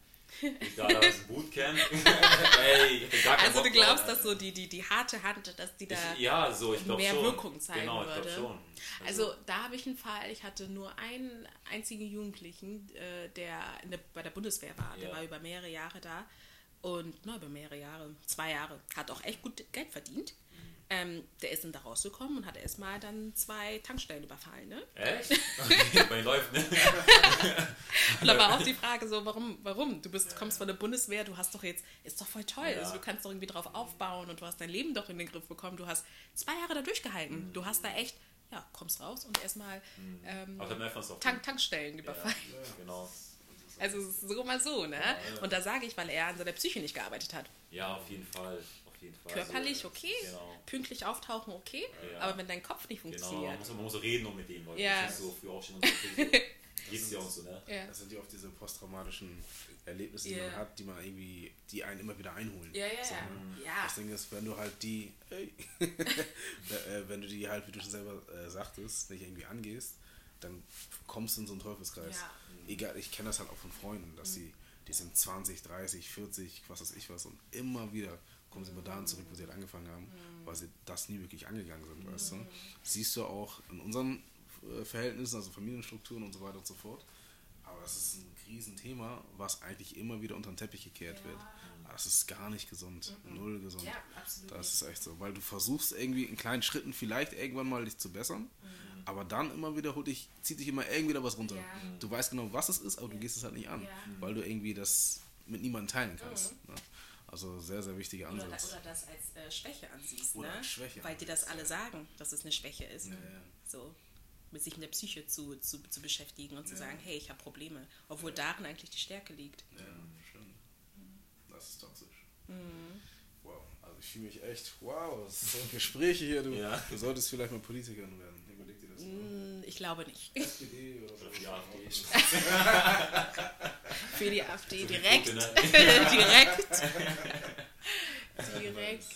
Speaker 1: Ich da, da ist ein Bootcamp. Ey,
Speaker 3: also du glaubst,
Speaker 1: drauf.
Speaker 3: dass so die, die, die harte Hand, dass die da
Speaker 1: Ich, ja, so,
Speaker 3: mehr
Speaker 1: schon.
Speaker 3: Wirkung zeigen
Speaker 1: genau, ich
Speaker 3: würde.
Speaker 1: schon.
Speaker 3: Also da habe ich einen Fall, ich hatte nur einen einzigen Jugendlichen, äh, der, der bei der Bundeswehr war. Der
Speaker 1: Ja.
Speaker 3: war über mehrere Jahre da. Und na, über mehrere Jahre, zwei Jahre, hat auch echt gut Geld verdient. Ähm, der ist dann da rausgekommen und hat erstmal dann zwei Tankstellen überfallen. Ne?
Speaker 1: Echt? Bei läuft, ne?
Speaker 3: Und da war auch die Frage so, warum, warum? Du bist, kommst von der Bundeswehr, du hast doch jetzt, ist doch voll toll,
Speaker 1: Ja.
Speaker 3: also du kannst doch irgendwie drauf aufbauen und du hast dein Leben doch in den Griff bekommen. Du hast zwei Jahre da durchgehalten. Du hast da echt, ja, kommst raus und erstmal ähm,
Speaker 1: es auch.
Speaker 3: Tank, Tankstellen überfallen.
Speaker 1: Ja, genau.
Speaker 3: Also es ist so mal so, ne? Und da sage ich, weil er an seiner Psyche nicht gearbeitet hat.
Speaker 1: Ja, auf jeden Fall. Jeden Fall.
Speaker 3: Körperlich
Speaker 1: So,
Speaker 3: okay,
Speaker 1: Genau.
Speaker 3: pünktlich auftauchen okay,
Speaker 1: Ja.
Speaker 3: aber wenn dein Kopf nicht
Speaker 1: Genau, man
Speaker 3: funktioniert.
Speaker 1: muss, man muss so reden um mit denen Leuten.
Speaker 3: Ja.
Speaker 1: Nicht so früh aufstehen und so. Reden sie auch so, ne?
Speaker 3: Ja.
Speaker 2: Das sind ja auch diese posttraumatischen Erlebnisse, die
Speaker 3: Ja.
Speaker 2: man hat, die man irgendwie, die einen immer wieder einholen.
Speaker 3: Ja, ja,
Speaker 2: So,
Speaker 3: ja.
Speaker 2: ne?
Speaker 3: Ja.
Speaker 2: Das Ding ist, wenn du halt die, äh, wenn du die halt, wie du schon selber äh, sagtest, nicht irgendwie angehst, dann kommst du in so einen Teufelskreis.
Speaker 3: Ja.
Speaker 2: Egal, ich kenne das halt auch von Freunden, dass sie, die sind 20, 30, 40, was weiß ich was und immer wieder kommen sie immer dahin zurück, wo sie halt angefangen haben, weil sie das nie wirklich angegangen sind, weißt du. Siehst du auch in unseren äh, Verhältnissen, also Familienstrukturen und so weiter und so fort. Aber das ist ein Riesenthema, was eigentlich immer wieder unter den Teppich gekehrt wird. Aber das ist gar nicht gesund. Null gesund.
Speaker 3: Ja, absolut
Speaker 2: Das ist echt so. Weil du versuchst irgendwie in kleinen Schritten vielleicht irgendwann mal dich zu bessern, aber dann immer wieder holt dich, zieht dich immer irgendwie da was runter.
Speaker 3: Ja.
Speaker 2: Du weißt genau, was es ist, aber du gehst es halt nicht an,
Speaker 3: Ja.
Speaker 2: weil du irgendwie das mit niemandem teilen kannst. Ne? Also sehr, sehr wichtiger
Speaker 3: Oder,
Speaker 2: Ansatz.
Speaker 3: oder das als äh, Schwäche ansiehst,
Speaker 2: Oder
Speaker 3: ne?
Speaker 2: als Schwäche
Speaker 3: Weil dir das alle
Speaker 2: ja.
Speaker 3: sagen, dass es eine Schwäche ist.
Speaker 2: Ja, ja.
Speaker 3: So, mit sich mit der Psyche zu, zu, zu beschäftigen und zu sagen, hey, ich habe Probleme. Obwohl darin eigentlich die Stärke liegt.
Speaker 2: Ja, stimmt. Das ist toxisch.
Speaker 3: Mhm.
Speaker 2: Wow, also ich fühle mich echt, wow, das sind Gespräche hier, du,
Speaker 1: Ja.
Speaker 2: du solltest vielleicht mal Politikerin werden. Überleg dir das mal.
Speaker 3: Hm, Ich glaube nicht.
Speaker 2: SPD oder
Speaker 1: Oder für die AfD.
Speaker 3: Für die AfD direkt.
Speaker 1: Ne?
Speaker 3: direkt. direkt.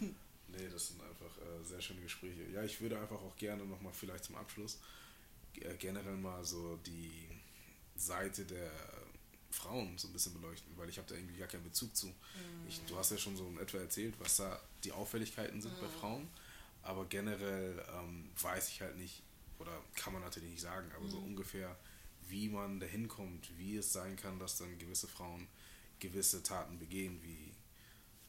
Speaker 2: Nee, das sind einfach äh, sehr schöne Gespräche. Ja, ich würde einfach auch gerne nochmal vielleicht zum Abschluss äh, generell mal so die Seite der Frauen so ein bisschen beleuchten, weil ich habe da irgendwie gar keinen Bezug zu. Ich, du hast ja schon so in etwa erzählt, was da die Auffälligkeiten sind bei Frauen, aber generell ähm, weiß ich halt nicht, oder kann man natürlich nicht sagen, aber so ungefähr, wie man dahin kommt, wie es sein kann, dass dann gewisse Frauen gewisse Taten begehen, wie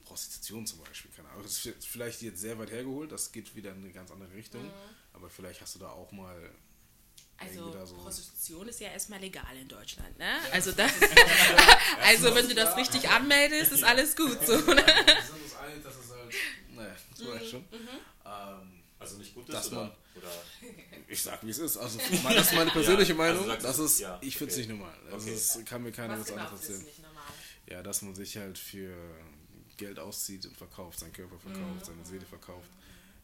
Speaker 2: Prostitution zum Beispiel. Keine Ahnung. Das ist vielleicht jetzt sehr weit hergeholt, das geht wieder in eine ganz andere Richtung, aber vielleicht hast du da auch mal
Speaker 3: Also
Speaker 2: da so.
Speaker 3: Prostitution ist ja erstmal legal in Deutschland, ne? Also das, also wenn du das richtig anmeldest, ist alles gut so. Ne?
Speaker 2: Wir sind uns einig, dass es halt. Naja, das war schon. Ähm,
Speaker 1: Also nicht gut
Speaker 2: Dass
Speaker 1: ist, oder?
Speaker 2: man-
Speaker 1: oder?
Speaker 2: ich sag, wie es ist. Also, das ist meine persönliche
Speaker 1: Ja, also
Speaker 2: Meinung.
Speaker 1: du-
Speaker 2: das ist,
Speaker 1: ja,
Speaker 2: ich finde es
Speaker 1: okay.
Speaker 2: nicht normal. Also,
Speaker 1: Okay.
Speaker 2: kann mir keiner was
Speaker 3: genau
Speaker 2: anderes erzählen. Ja, dass man sich halt für Geld auszieht und verkauft, seinen Körper verkauft, seine Seele verkauft,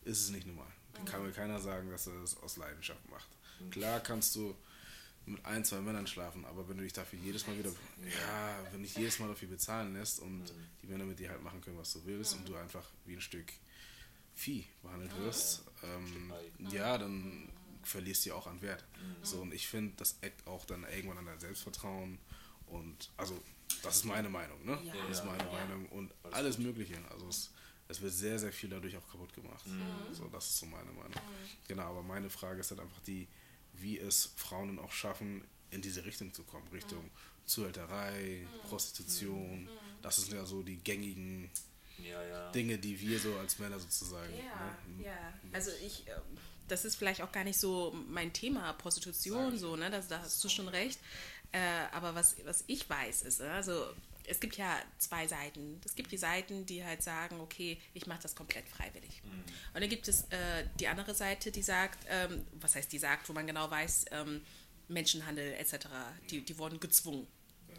Speaker 2: ist es nicht normal. Dann kann mir keiner sagen, dass er das aus Leidenschaft macht. Klar kannst du mit ein, zwei Männern schlafen, aber wenn du dich dafür jedes Mal wieder, ja, wenn dich jedes Mal dafür bezahlen lässt und die Männer mit dir halt machen können, was du willst und du einfach wie ein Stück Vieh behandelt wirst, ähm, ja, dann verlierst du ja auch an Wert. So, und ich finde, das eckt auch dann irgendwann an dein Selbstvertrauen und, also, das ist meine Meinung, ne?
Speaker 3: Ja.
Speaker 2: Das ist meine
Speaker 3: Ja.
Speaker 2: Meinung und alles Mögliche. Also, es, es wird sehr, sehr viel dadurch auch kaputt gemacht. So, das ist so meine Meinung. Genau, aber meine Frage ist halt einfach die, wie es Frauen auch schaffen, in diese Richtung zu kommen, Richtung Zuhälterei, Prostitution. Das sind ja so die gängigen
Speaker 1: Ja, ja.
Speaker 2: Dinge, die wir so als Männer sozusagen.
Speaker 3: Ja,
Speaker 2: ne?
Speaker 3: ja. Also ich, ähm, das ist vielleicht auch gar nicht so mein Thema, Prostitution, so, ne? Das, da hast du schon recht. Äh, aber was, was ich weiß, ist, ne, also es gibt ja zwei Seiten. Es gibt die Seiten, die halt sagen, okay, ich mache das komplett freiwillig. Und dann gibt es äh, die andere Seite, die sagt, ähm, was heißt die sagt, wo man genau weiß, ähm, Menschenhandel etc., die, die wurden gezwungen.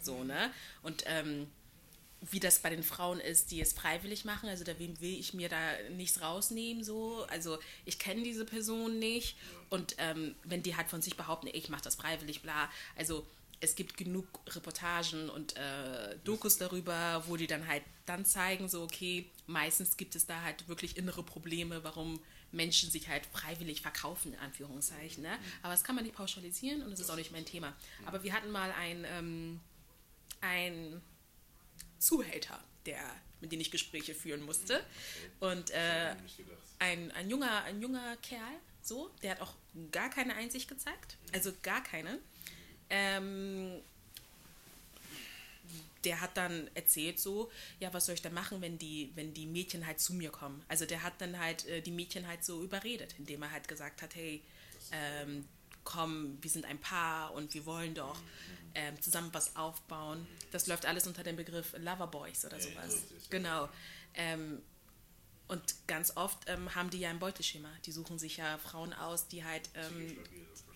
Speaker 3: So, ne? Und ähm, wie das bei den Frauen ist, die es freiwillig machen. Also da will ich mir da nichts rausnehmen. So. Also ich kenne diese Person nicht. Und ähm, wenn die halt von sich behaupten, ich mache das freiwillig, bla. Also es gibt genug Reportagen und äh, Dokus darüber, wo die dann halt dann zeigen, so okay, meistens gibt es da halt wirklich innere Probleme, warum Menschen sich halt freiwillig verkaufen, in Anführungszeichen. Ne? Aber das kann man nicht pauschalisieren und das ist auch nicht mein Thema. Aber wir hatten mal ein, ähm, ein Zuhälter, der, mit dem ich Gespräche führen musste. Und äh, ein, ein, junger, ein junger Kerl, so, der hat auch gar keine Einsicht gezeigt. Also gar keine. Ähm, der hat dann erzählt so, ja, was soll ich denn machen, wenn die, wenn die Mädchen halt zu mir kommen? Also der hat dann halt äh, die Mädchen halt so überredet, indem er halt gesagt hat, hey, ähm, komm, wir sind ein Paar und wir wollen doch ähm, zusammen was aufbauen. Das läuft alles unter dem Begriff Loverboys oder sowas. Genau. Ähm, und ganz oft ähm, haben die ja ein Beuteschema. Die suchen sich ja Frauen aus, die halt ähm,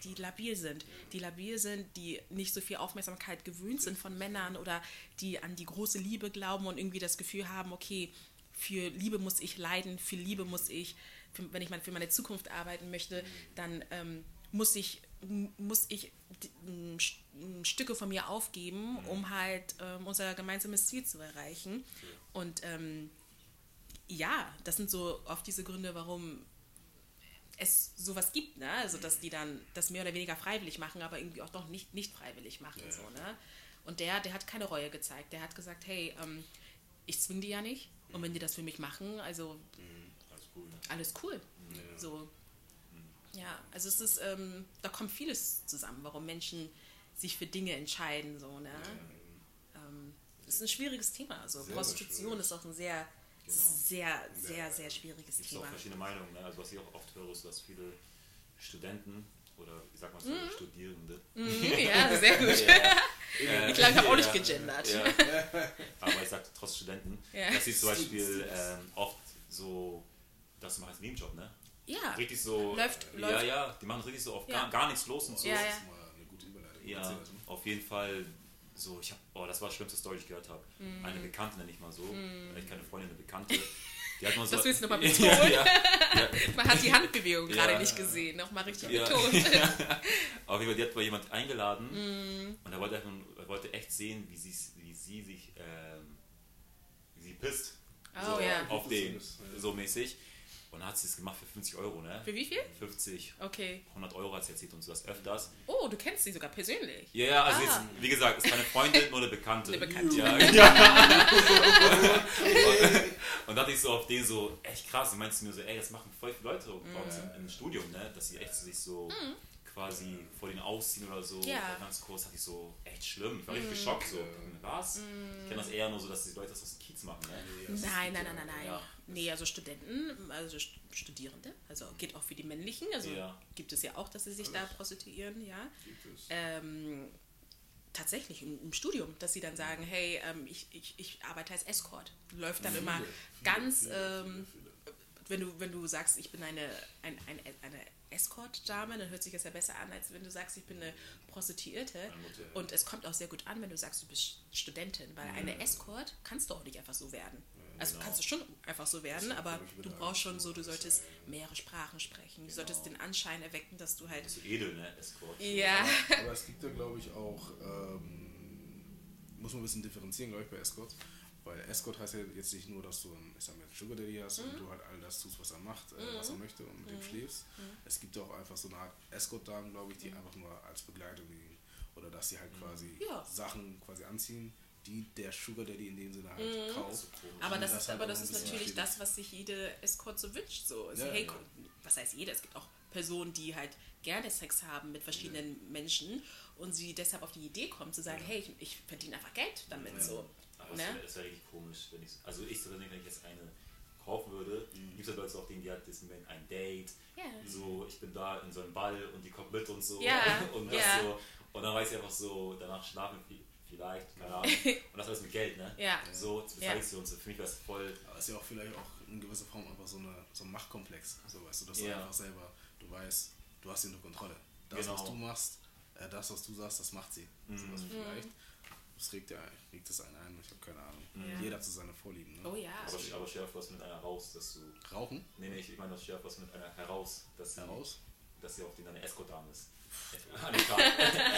Speaker 3: die labil sind. Die labil sind, die nicht so viel Aufmerksamkeit gewöhnt sind von Männern oder die an die große Liebe glauben und irgendwie das Gefühl haben, okay, für Liebe muss ich leiden, für Liebe muss ich, für, wenn ich mal für meine Zukunft arbeiten möchte, dann ähm, muss ich muss ich Stücke von mir aufgeben, um halt ähm, unser gemeinsames Ziel zu erreichen. Und ähm, ja, das sind so oft diese Gründe, warum es sowas gibt, ne? Also dass die dann das mehr oder weniger freiwillig machen, aber irgendwie auch doch nicht, nicht freiwillig machen. So, ne? Und der, der hat keine Reue gezeigt. Der hat gesagt, hey, ähm, ich zwinge die ja nicht. Und wenn die das für mich machen, also
Speaker 1: Alles cool.
Speaker 3: Alles cool. So. Ja, also es ist, ähm, da kommt vieles zusammen, warum Menschen sich für Dinge entscheiden, so, ne? Ähm, das ist ein schwieriges Thema. Also
Speaker 2: Sehr, sehr
Speaker 3: Prostitution
Speaker 2: schwierig.
Speaker 3: ist auch ein sehr, sehr, sehr, sehr schwieriges
Speaker 1: Gibt es auch
Speaker 3: Thema.
Speaker 1: verschiedene Meinungen. Ne? Also was ich auch oft höre, ist, dass viele Studenten oder wie sagt man so, Studierende.
Speaker 3: Mhm, ja, sehr gut.
Speaker 1: Äh,
Speaker 3: Ich glaube, ich habe auch nicht
Speaker 1: ja,
Speaker 3: gegendert.
Speaker 1: Ja. Aber ich sage trotz Studenten,
Speaker 3: Ja.
Speaker 1: dass sie zum Beispiel ähm, oft so, das machen als Nebenjob, ne?
Speaker 3: Ja,
Speaker 1: Richtig so.
Speaker 3: Läuft-
Speaker 1: ja,
Speaker 3: läuft.
Speaker 1: ja, die machen richtig so oft
Speaker 3: Ja.
Speaker 1: gar, gar nichts los und so.
Speaker 3: Ja, ja.
Speaker 2: Das ist mal eine gute Überleitung.
Speaker 1: Ja,
Speaker 2: das
Speaker 1: auf jeden Fall so, ich hab, oh, das war die schlimmste Story, die ich gehört habe.
Speaker 3: Mhm.
Speaker 1: Eine Bekannte nenne ich mal so, ich keine Freundin, eine Bekannte. Die hat mal so,
Speaker 3: Das willst du noch mal
Speaker 1: ja,
Speaker 3: betonen?
Speaker 1: ja,
Speaker 3: man hat die Handbewegung gerade
Speaker 1: Ja.
Speaker 3: nicht gesehen. Nochmal richtig
Speaker 1: Ja.
Speaker 3: betont.
Speaker 1: Auf jeden Fall, die hat mal jemand eingeladen
Speaker 3: Mhm.
Speaker 1: und er wollte, er wollte echt sehen, wie sie, wie sie sich, ähm, wie sie pisst.
Speaker 3: Oh,
Speaker 1: so,
Speaker 3: ja.
Speaker 1: Auf den, so mäßig. Und dann hat sie es gemacht für 50 Euro, ne?
Speaker 3: Für wie viel?
Speaker 1: 50,
Speaker 3: Okay.
Speaker 1: 100 Euro hat sie erzählt und so das öfters.
Speaker 3: Oh, du kennst sie sogar persönlich.
Speaker 1: Ja, ja, also
Speaker 3: Ah.
Speaker 1: jetzt, wie gesagt, ist keine Freundin, nur eine Bekannte.
Speaker 3: Eine Bekannte.
Speaker 1: Ja, ja. und da dachte ich so auf den so, echt krass. Sie meinte mir so, ey, das machen voll viele Leute bei uns im, im Studium, ne? Dass sie echt sich so quasi vor denen ausziehen oder so.
Speaker 3: Mhm. Ja. Mhm.
Speaker 1: Ganz kurz hatte ich so, echt schlimm. Ich war richtig geschockt so. Was? Ich kenne das eher nur so, dass die Leute das aus dem Kiez machen, ne?
Speaker 3: Nein, nein, nein, nein, nein.
Speaker 1: Ja.
Speaker 3: Nee, also Studenten, also St- Studierende, also geht auch für die männlichen, also
Speaker 1: Ja.
Speaker 3: gibt es ja auch, dass sie sich da prostituieren, ja.
Speaker 2: Gibt es.
Speaker 3: Ähm, tatsächlich im, im Studium, dass sie dann sagen, hey, ähm, ich, ich, ich arbeite als Escort. Läuft dann immer ganz, ähm, wenn du, wenn du sagst, ich bin eine, ein, ein, eine Escort-Dame, dann hört sich das ja besser an, als wenn du sagst, ich bin eine Prostituierte. Und es kommt auch sehr gut an, wenn du sagst, du bist Studentin, weil eine Escort kannst du auch nicht einfach so werden. Also
Speaker 1: Genau.
Speaker 3: kannst du schon einfach so werden, aber du brauchst schon so, du
Speaker 2: so
Speaker 3: solltest mehrere Sprachen sprechen. Du solltest
Speaker 1: Genau.
Speaker 3: den Anschein erwecken, dass du halt.
Speaker 1: So edel, ne? Escort.
Speaker 3: Ja.
Speaker 2: Aber es gibt da, glaube ich, auch, ähm, muss man ein bisschen differenzieren, glaube ich, bei Escort. Weil Escort heißt ja jetzt nicht nur, dass du einen, ich sag mal, Sugar Daddy hast und du halt all das tust, was er macht, äh, was er möchte und mit dem schläfst. Es gibt auch einfach so eine Art Escort-Damen, glaube ich, die einfach nur als Begleitung. Oder dass sie halt quasi
Speaker 3: Ja.
Speaker 2: Sachen quasi anziehen, die der Sugar Daddy in dem Sinne halt kauft.
Speaker 3: Aber
Speaker 2: Und
Speaker 3: das, ist,
Speaker 2: halt
Speaker 3: aber das ist natürlich das, was sich jede Escort so wünscht. So. Also,
Speaker 2: Ja,
Speaker 3: hey,
Speaker 2: ja.
Speaker 3: was heißt jeder? Es gibt auch Personen, die halt gerne Sex haben mit verschiedenen Menschen und sie deshalb auf die Idee kommen zu sagen, hey, ich, ich verdiene einfach Geld damit.
Speaker 2: Ja.
Speaker 3: So.
Speaker 1: Aber es
Speaker 3: Ne?
Speaker 1: wäre wär richtig komisch, wenn ich. Also ich so, wenn ich jetzt eine kaufen würde,
Speaker 3: Mhm.
Speaker 1: gibt es ja Leute auch, denen die halt das mit ein Date,
Speaker 3: Ja.
Speaker 1: so ich bin da in so einem Ball und die kommt mit und so.
Speaker 3: Ja,
Speaker 1: Und das
Speaker 3: ja.
Speaker 1: so. Und dann weiß ich einfach so, danach schlafen vi- vielleicht, keine Ahnung. Und das alles mit Geld, ne?
Speaker 3: Ja.
Speaker 1: So, das
Speaker 3: Ja.
Speaker 1: bezahlst du und so. Für mich wäre es voll.
Speaker 2: Aber es ist ja auch vielleicht auch in gewisser Form einfach so, eine, so ein Machtkomplex. So weißt du, dass du
Speaker 1: Ja.
Speaker 2: einfach selber, du weißt, du hast sie unter Kontrolle. Das,
Speaker 1: Genau.
Speaker 2: was du machst, äh, das, was du sagst, das macht sie. So
Speaker 3: Mhm.
Speaker 2: was vielleicht. Das regt ja regt es einen ein, ich habe keine Ahnung.
Speaker 3: Ja.
Speaker 2: Jeder hat so seine Vorlieben. Ne?
Speaker 3: Oh ja.
Speaker 1: Aber, aber vor, was mit einer raus, dass du.
Speaker 2: Rauchen
Speaker 1: Nee, nee, ich meine, das vor, was mit einer heraus, dass sie,
Speaker 2: heraus.
Speaker 1: dass sie auch die deine Escort-Dame ist.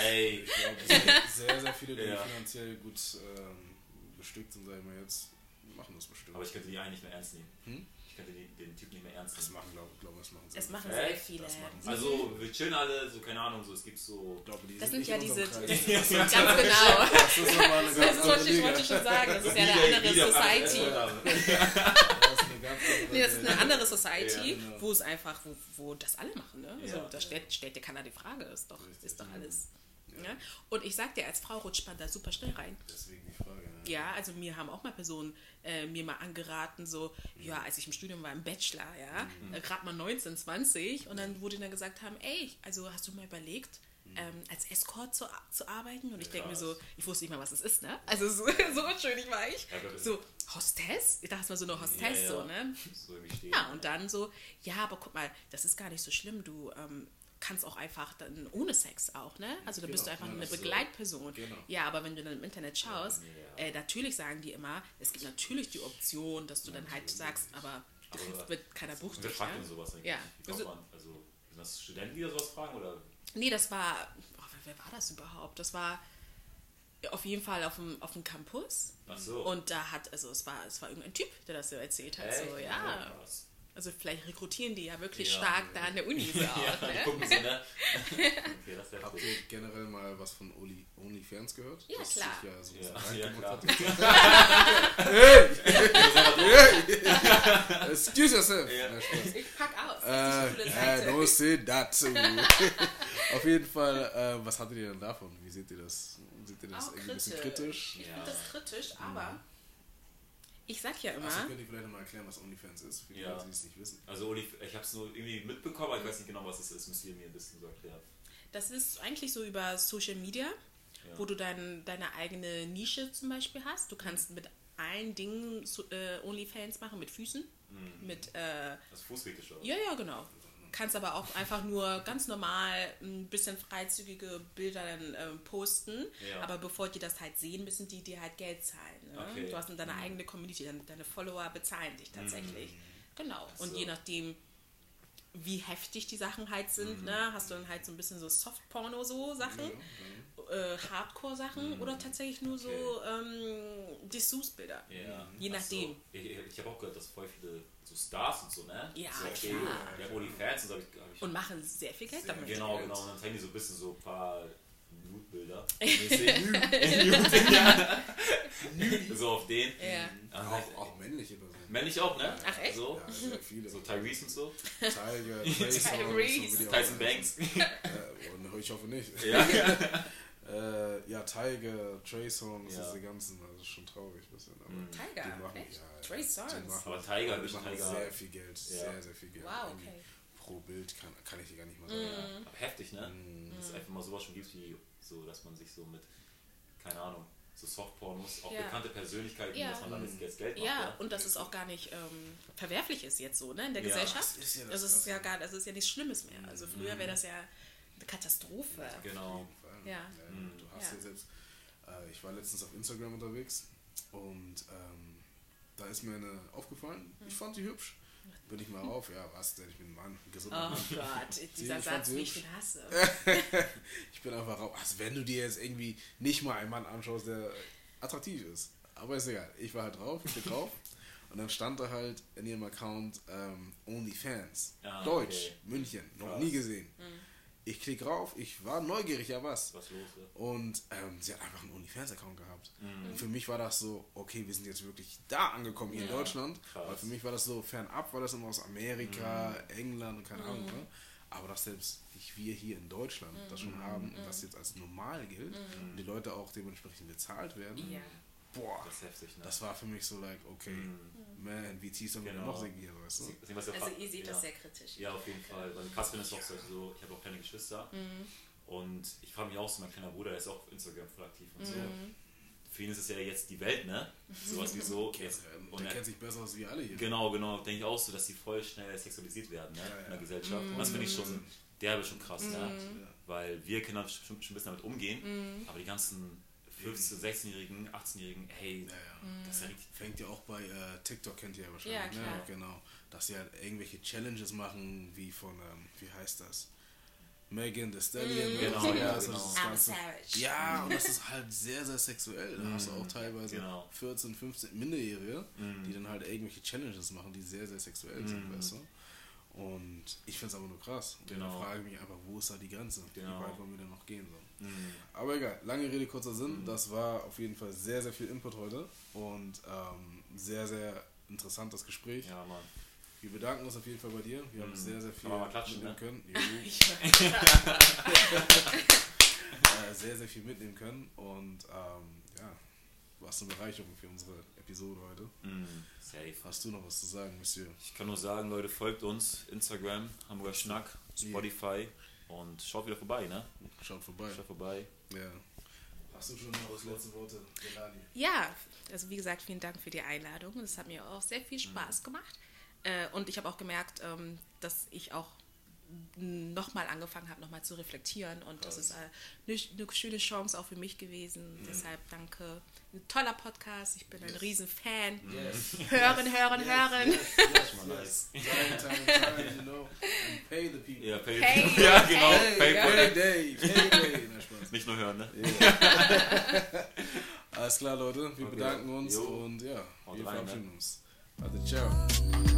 Speaker 1: Ey.
Speaker 2: Ich glaube, es gibt sehr, sehr viele, die
Speaker 1: Ja.
Speaker 2: finanziell gut ähm, bestückt sind, sag ich mal jetzt, machen das bestimmt.
Speaker 1: Aber ich könnte die eigentlich nicht mehr ernst nehmen.
Speaker 2: Hm?
Speaker 1: Könnte die, den Typ nicht mehr ernst
Speaker 2: das
Speaker 1: nehmen.
Speaker 2: machen, glaube glaub, das machen
Speaker 3: Das
Speaker 2: sehr
Speaker 3: machen
Speaker 2: viele.
Speaker 3: sehr viele.
Speaker 2: Das machen.
Speaker 1: Also, wir chillen alle, so, keine Ahnung, so, es gibt so.
Speaker 2: Ich glaube, die
Speaker 3: Das
Speaker 2: sind
Speaker 3: sind ja diese. Das
Speaker 2: Kreis.
Speaker 3: ganz genau.
Speaker 2: Das ist nochmal eine
Speaker 3: Das
Speaker 2: ganz
Speaker 3: ist,
Speaker 2: andere
Speaker 3: wollte ich
Speaker 2: Liga.
Speaker 3: wollte schon sagen. Das ist ja eine andere Society.
Speaker 2: Das ist eine ganz andere
Speaker 3: Nee, das ist eine andere Society,
Speaker 2: Ja, genau.
Speaker 3: wo es einfach, wo, wo das alle machen. Ne? Also,
Speaker 1: Ja.
Speaker 3: da stellt, stellt dir keiner die Frage, ist doch, ist doch alles. Ja. Und ich sag dir, als Frau rutscht man da super schnell rein.
Speaker 2: Deswegen die Frage. Ne?
Speaker 3: Ja, also mir haben auch mal Personen äh, mir mal angeraten, so, ja, als ich im Studium war, im Bachelor, ja, äh, gerade mal 19, 20 und dann wurde dann gesagt haben, ey, also hast du mal überlegt, ähm, als Escort zu, zu arbeiten? Und ich denke mir so, ich wusste nicht mal, was es ist, ne? Also so, so unschuldig war ich.
Speaker 1: Ja, das-
Speaker 3: So, Hostess? Ich dachte mal so eine Hostess, so, ne?
Speaker 1: So.
Speaker 3: Ja, und dann so, ja, aber guck mal, das ist gar nicht so schlimm, du ähm, kannst auch einfach dann ohne Sex auch, ne? Also da bist du
Speaker 2: Genau,
Speaker 3: einfach
Speaker 2: ja,
Speaker 3: eine. Begleitperson.
Speaker 2: Genau.
Speaker 3: Ja, aber wenn du dann im Internet schaust,
Speaker 1: Ja.
Speaker 3: äh, natürlich sagen die immer, es gibt natürlich die Option, dass du dann halt sagst, aber du
Speaker 1: Aber-
Speaker 3: kriegst mit keiner Bucht
Speaker 1: Und wer fragt
Speaker 3: ne?
Speaker 1: denn sowas eigentlich?
Speaker 3: Ja. Also-?
Speaker 1: Also, sind das Studenten, die da sowas fragen? Oder?
Speaker 3: Nee, das war, oh, wer, war das überhaupt? Das war auf jeden Fall auf dem, auf dem Campus.
Speaker 1: Ach so.
Speaker 3: Und da hat, also es war, es war irgendein Typ, der das so erzählt hat. So,
Speaker 1: Echt?
Speaker 3: ja. Also vielleicht rekrutieren die ja wirklich
Speaker 1: Ja.
Speaker 3: stark da an der Uni so
Speaker 1: Ja,
Speaker 3: auch, ne?
Speaker 1: gucken so, ne? Okay, das
Speaker 2: Habt
Speaker 1: cool.
Speaker 2: ihr generell mal was von Only, OnlyFans gehört?
Speaker 3: Ja,
Speaker 2: Dass
Speaker 3: klar.
Speaker 2: Ja so
Speaker 1: Ja, ja, klar.
Speaker 2: hat. Excuse yourself.
Speaker 1: Ja.
Speaker 3: Ich pack aus.
Speaker 2: Äh,
Speaker 3: Das
Speaker 2: äh,
Speaker 3: Seite.
Speaker 2: don't say that. Auf jeden Fall, äh, was hattet ihr denn davon? Wie seht ihr das? Seht ihr das
Speaker 3: Auch
Speaker 2: irgendwie ein bisschen
Speaker 3: kritisch.
Speaker 2: kritisch?
Speaker 3: Ich
Speaker 1: Ja.
Speaker 3: finde das kritisch, aber ich sag ja immer,
Speaker 2: Also könnt ihr vielleicht nochmal erklären, was OnlyFans ist, für die
Speaker 1: Ja.
Speaker 2: Leute, die es nicht wissen.
Speaker 1: Also, ich habe es nur irgendwie mitbekommen, aber ich weiß nicht genau, was es ist. Müsst ihr mir ein bisschen so erklären.
Speaker 3: das ist eigentlich so über Social Media,
Speaker 1: Ja.
Speaker 3: wo du dein, deine eigene Nische zum Beispiel hast. Du kannst mit allen Dingen so, äh, Onlyfans machen, mit Füßen,
Speaker 1: Mhm.
Speaker 3: mit äh,
Speaker 1: Das Fußfetisch oder?
Speaker 3: Ja, ja, genau. Kannst aber auch einfach nur ganz normal ein bisschen freizügige Bilder dann ähm, posten.
Speaker 1: Ja.
Speaker 3: Aber bevor die das halt sehen, müssen die dir halt Geld zahlen. Ne?
Speaker 1: Okay.
Speaker 3: Du hast dann deine eigene Community, deine, deine Follower bezahlen dich tatsächlich. Genau. Und
Speaker 1: so.
Speaker 3: je nachdem, wie heftig die Sachen halt sind, ne, hast du dann halt so ein bisschen so Soft-Porno so Sachen, äh, Hardcore-Sachen oder tatsächlich nur so ähm, Dessous-Bilder.
Speaker 1: Ja.
Speaker 3: Je
Speaker 1: Ach
Speaker 3: nachdem.
Speaker 1: So. Ich, ich habe auch gehört, dass voll viele so Stars und so, ne?
Speaker 3: Ja,
Speaker 1: so, okay,
Speaker 3: klar.
Speaker 1: Der OnlyFans und so habe ich, hab ich
Speaker 3: Und machen sehr viel Geld damit.
Speaker 1: Genau,
Speaker 2: Geld.
Speaker 1: genau. Und dann zeigen die so ein bisschen so ein paar Nude-Bilder. Nude, ja. so auf den.
Speaker 3: Ja.
Speaker 2: Auch, auch männliche Personen.
Speaker 1: Männlich auch, ne?
Speaker 3: Ach, echt?
Speaker 1: So,
Speaker 2: Ja, sehr viele.
Speaker 1: so Tyrese und so.
Speaker 2: Tiger, Tyson,
Speaker 3: Tyrese.
Speaker 1: Tyson Banks.
Speaker 2: Äh, und ich hoffe nicht.
Speaker 1: ja.
Speaker 2: Äh, ja, Tiger, Trey Songs,
Speaker 1: Ja.
Speaker 2: diese ganzen, also schon traurig ein bisschen. Aber
Speaker 1: Mhm.
Speaker 3: Tiger,
Speaker 2: die machen,
Speaker 3: echt?
Speaker 2: ja,
Speaker 3: Trey Songz.
Speaker 2: die machen-
Speaker 1: Aber Tiger,
Speaker 2: die
Speaker 1: nicht
Speaker 2: machen
Speaker 1: Tiger.
Speaker 2: sehr viel Geld, sehr, sehr viel Geld.
Speaker 3: Wow,
Speaker 2: Irgendwie
Speaker 3: okay.
Speaker 2: Pro Bild kann, kann ich dir gar nicht mal sagen.
Speaker 1: Aber heftig, ne?
Speaker 2: Mhm.
Speaker 1: Dass es einfach mal sowas schon gibt, wie so, dass man sich so mit, keine Ahnung, so Softpornos, auch
Speaker 3: Ja.
Speaker 1: bekannte Persönlichkeiten,
Speaker 3: Ja.
Speaker 1: dass man damit jetzt Geld macht.
Speaker 3: Ja,
Speaker 1: ne?
Speaker 3: und dass es auch gar nicht ähm, verwerflich ist jetzt so, ne, in der
Speaker 1: Ja,
Speaker 3: Gesellschaft.
Speaker 2: das ist ja das
Speaker 3: also es ist ja gar, das ist ja nichts Schlimmes mehr. Also früher wäre das ja eine Katastrophe.
Speaker 1: Genau.
Speaker 3: Ja.
Speaker 2: Du hast
Speaker 3: Ja.
Speaker 2: ja selbst, äh, ich war letztens auf Instagram unterwegs und ähm, da ist mir eine aufgefallen. Ich fand die hübsch. Bin ich mal rauf, ja, was denn? Ich bin ein Mann, ein gesunder
Speaker 3: Oh
Speaker 2: Mann.
Speaker 3: Gott, dieser
Speaker 2: ich
Speaker 3: Satz, wie ich ihn hasse.
Speaker 2: Ich bin einfach rauf. Also wenn du dir jetzt irgendwie nicht mal einen Mann anschaust, der attraktiv ist. Aber ist egal. Ich war halt drauf, ich bin drauf. Und dann stand da halt in ihrem Account ähm, OnlyFans.
Speaker 1: Ah,
Speaker 2: Deutsch,
Speaker 1: okay.
Speaker 2: München, noch
Speaker 1: Krass.
Speaker 2: nie gesehen. Ich klicke rauf, ich war neugierig, ja was.
Speaker 1: Was los? Ja?
Speaker 2: Und ähm, sie hat einfach einen OnlyFans-Account gehabt.
Speaker 1: Mhm.
Speaker 2: Und für mich war das so, okay, wir sind jetzt wirklich da angekommen hier in Deutschland.
Speaker 1: krass.
Speaker 2: Weil für mich war das so fernab, war das immer aus Amerika,
Speaker 1: Mhm.
Speaker 2: England und keine Ahnung. Ne? Aber dass selbst nicht wir hier in Deutschland das
Speaker 1: Mhm.
Speaker 2: schon haben und das jetzt als normal gilt und die Leute auch dementsprechend bezahlt werden,
Speaker 3: Ja.
Speaker 2: boah,
Speaker 1: Das ist heftig, ne?
Speaker 2: das war für mich so like, okay, man, wie tief sollen wir
Speaker 1: Genau.
Speaker 2: noch hier, weißt du?
Speaker 1: Was ja
Speaker 3: Also ihr seht
Speaker 1: ja.
Speaker 3: das sehr kritisch.
Speaker 1: Ja, auf jeden Fall. Weil krass finde ich auch so, ich habe auch kleine Geschwister.
Speaker 3: Mhm.
Speaker 1: Und ich frage mich auch so, mein kleiner Bruder, der ist auch auf Instagram voll aktiv und so.
Speaker 3: Mhm.
Speaker 1: Für ihn ist es ja jetzt die Welt, ne? Sowas wie so. Jetzt, und
Speaker 2: der
Speaker 1: er,
Speaker 2: kennt sich besser als wir alle hier.
Speaker 1: genau, genau, denke ich auch so, dass die voll schnell sexualisiert werden, ne?
Speaker 2: Ja, ja.
Speaker 1: In der Gesellschaft.
Speaker 3: Mhm.
Speaker 1: Und das finde ich schon, der ist schon krass, ne?
Speaker 2: Ja.
Speaker 1: Weil wir können schon, schon ein bisschen damit umgehen, aber die ganzen 15-, 16-Jährigen, 18-Jährigen, hey,
Speaker 2: Ja, ja.
Speaker 1: das ist ja richtig.
Speaker 2: Fängt ja auch bei äh, TikTok, kennt ihr ja wahrscheinlich.
Speaker 3: Ja, klar.
Speaker 2: Ne? Genau. Dass sie halt irgendwelche Challenges machen, wie von, ähm, wie heißt das? Megan Thee Stallion. oder
Speaker 1: Genau, ja,
Speaker 2: das
Speaker 1: genau.
Speaker 2: ist das Ganze. Ja, und das ist halt sehr, sehr sexuell. Da hast du auch teilweise
Speaker 1: Genau.
Speaker 2: 14, 15 Minderjährige,
Speaker 1: Mhm.
Speaker 2: die dann halt irgendwelche Challenges machen, die sehr, sehr sexuell sind, weißt du? Und ich finde es aber nur krass. Und
Speaker 1: Genau.
Speaker 2: dann frage ich mich einfach, wo ist da die Grenze?
Speaker 1: Genau.
Speaker 2: Wie weit wollen wir denn noch gehen? So?
Speaker 1: Mhm.
Speaker 2: Aber egal, lange Rede, kurzer Sinn. Das war auf jeden Fall sehr, sehr viel Input heute und ähm, sehr, sehr interessantes Gespräch.
Speaker 1: Ja, Mann.
Speaker 2: Wir bedanken uns auf jeden Fall bei dir. Wir haben
Speaker 1: Mhm.
Speaker 2: sehr, sehr viel
Speaker 1: klatschen,
Speaker 2: mitnehmen
Speaker 1: ne?
Speaker 2: können.
Speaker 3: Ich
Speaker 2: äh, sehr, sehr viel mitnehmen können und ähm, ja, warst eine Bereicherung für unsere Episode heute.
Speaker 1: Mhm. Safe.
Speaker 2: Hast du noch was zu sagen, Monsieur?
Speaker 1: Ich kann nur sagen, Leute, folgt uns, Instagram, Hamburger Schnack, Spotify und schaut wieder vorbei, ne?
Speaker 2: Schaut vorbei.
Speaker 1: Schaut vorbei.
Speaker 2: Ja. Hast du schon noch was letzte Worte, Delali?
Speaker 3: Ja, also wie gesagt, vielen Dank für die Einladung. Es hat mir auch sehr viel Spaß gemacht. Äh, und ich habe auch gemerkt, ähm, dass ich auch nochmal angefangen habe, nochmal zu reflektieren. Und das ist äh, eine, eine schöne Chance auch für mich gewesen. Deshalb danke. Ein toller Podcast. Ich bin ein
Speaker 2: Yes.
Speaker 3: riesen Fan.
Speaker 2: Yes.
Speaker 3: Hören, hören, hören.
Speaker 2: Yes, yes, yes. Time, time, time, you know. And pay the people.
Speaker 1: Ja, pay,
Speaker 3: Hey,
Speaker 1: ja genau.
Speaker 3: hey,
Speaker 1: pay, pay.
Speaker 2: Payday, payday. Na, Spaß.
Speaker 1: Nicht nur hören, ne?
Speaker 2: Alles klar, Leute. Wir
Speaker 1: Okay.
Speaker 2: bedanken uns
Speaker 1: Jo.
Speaker 2: und ja,
Speaker 1: Haut
Speaker 2: wir
Speaker 1: rein, ne?
Speaker 2: verabschieden uns. Also, ciao.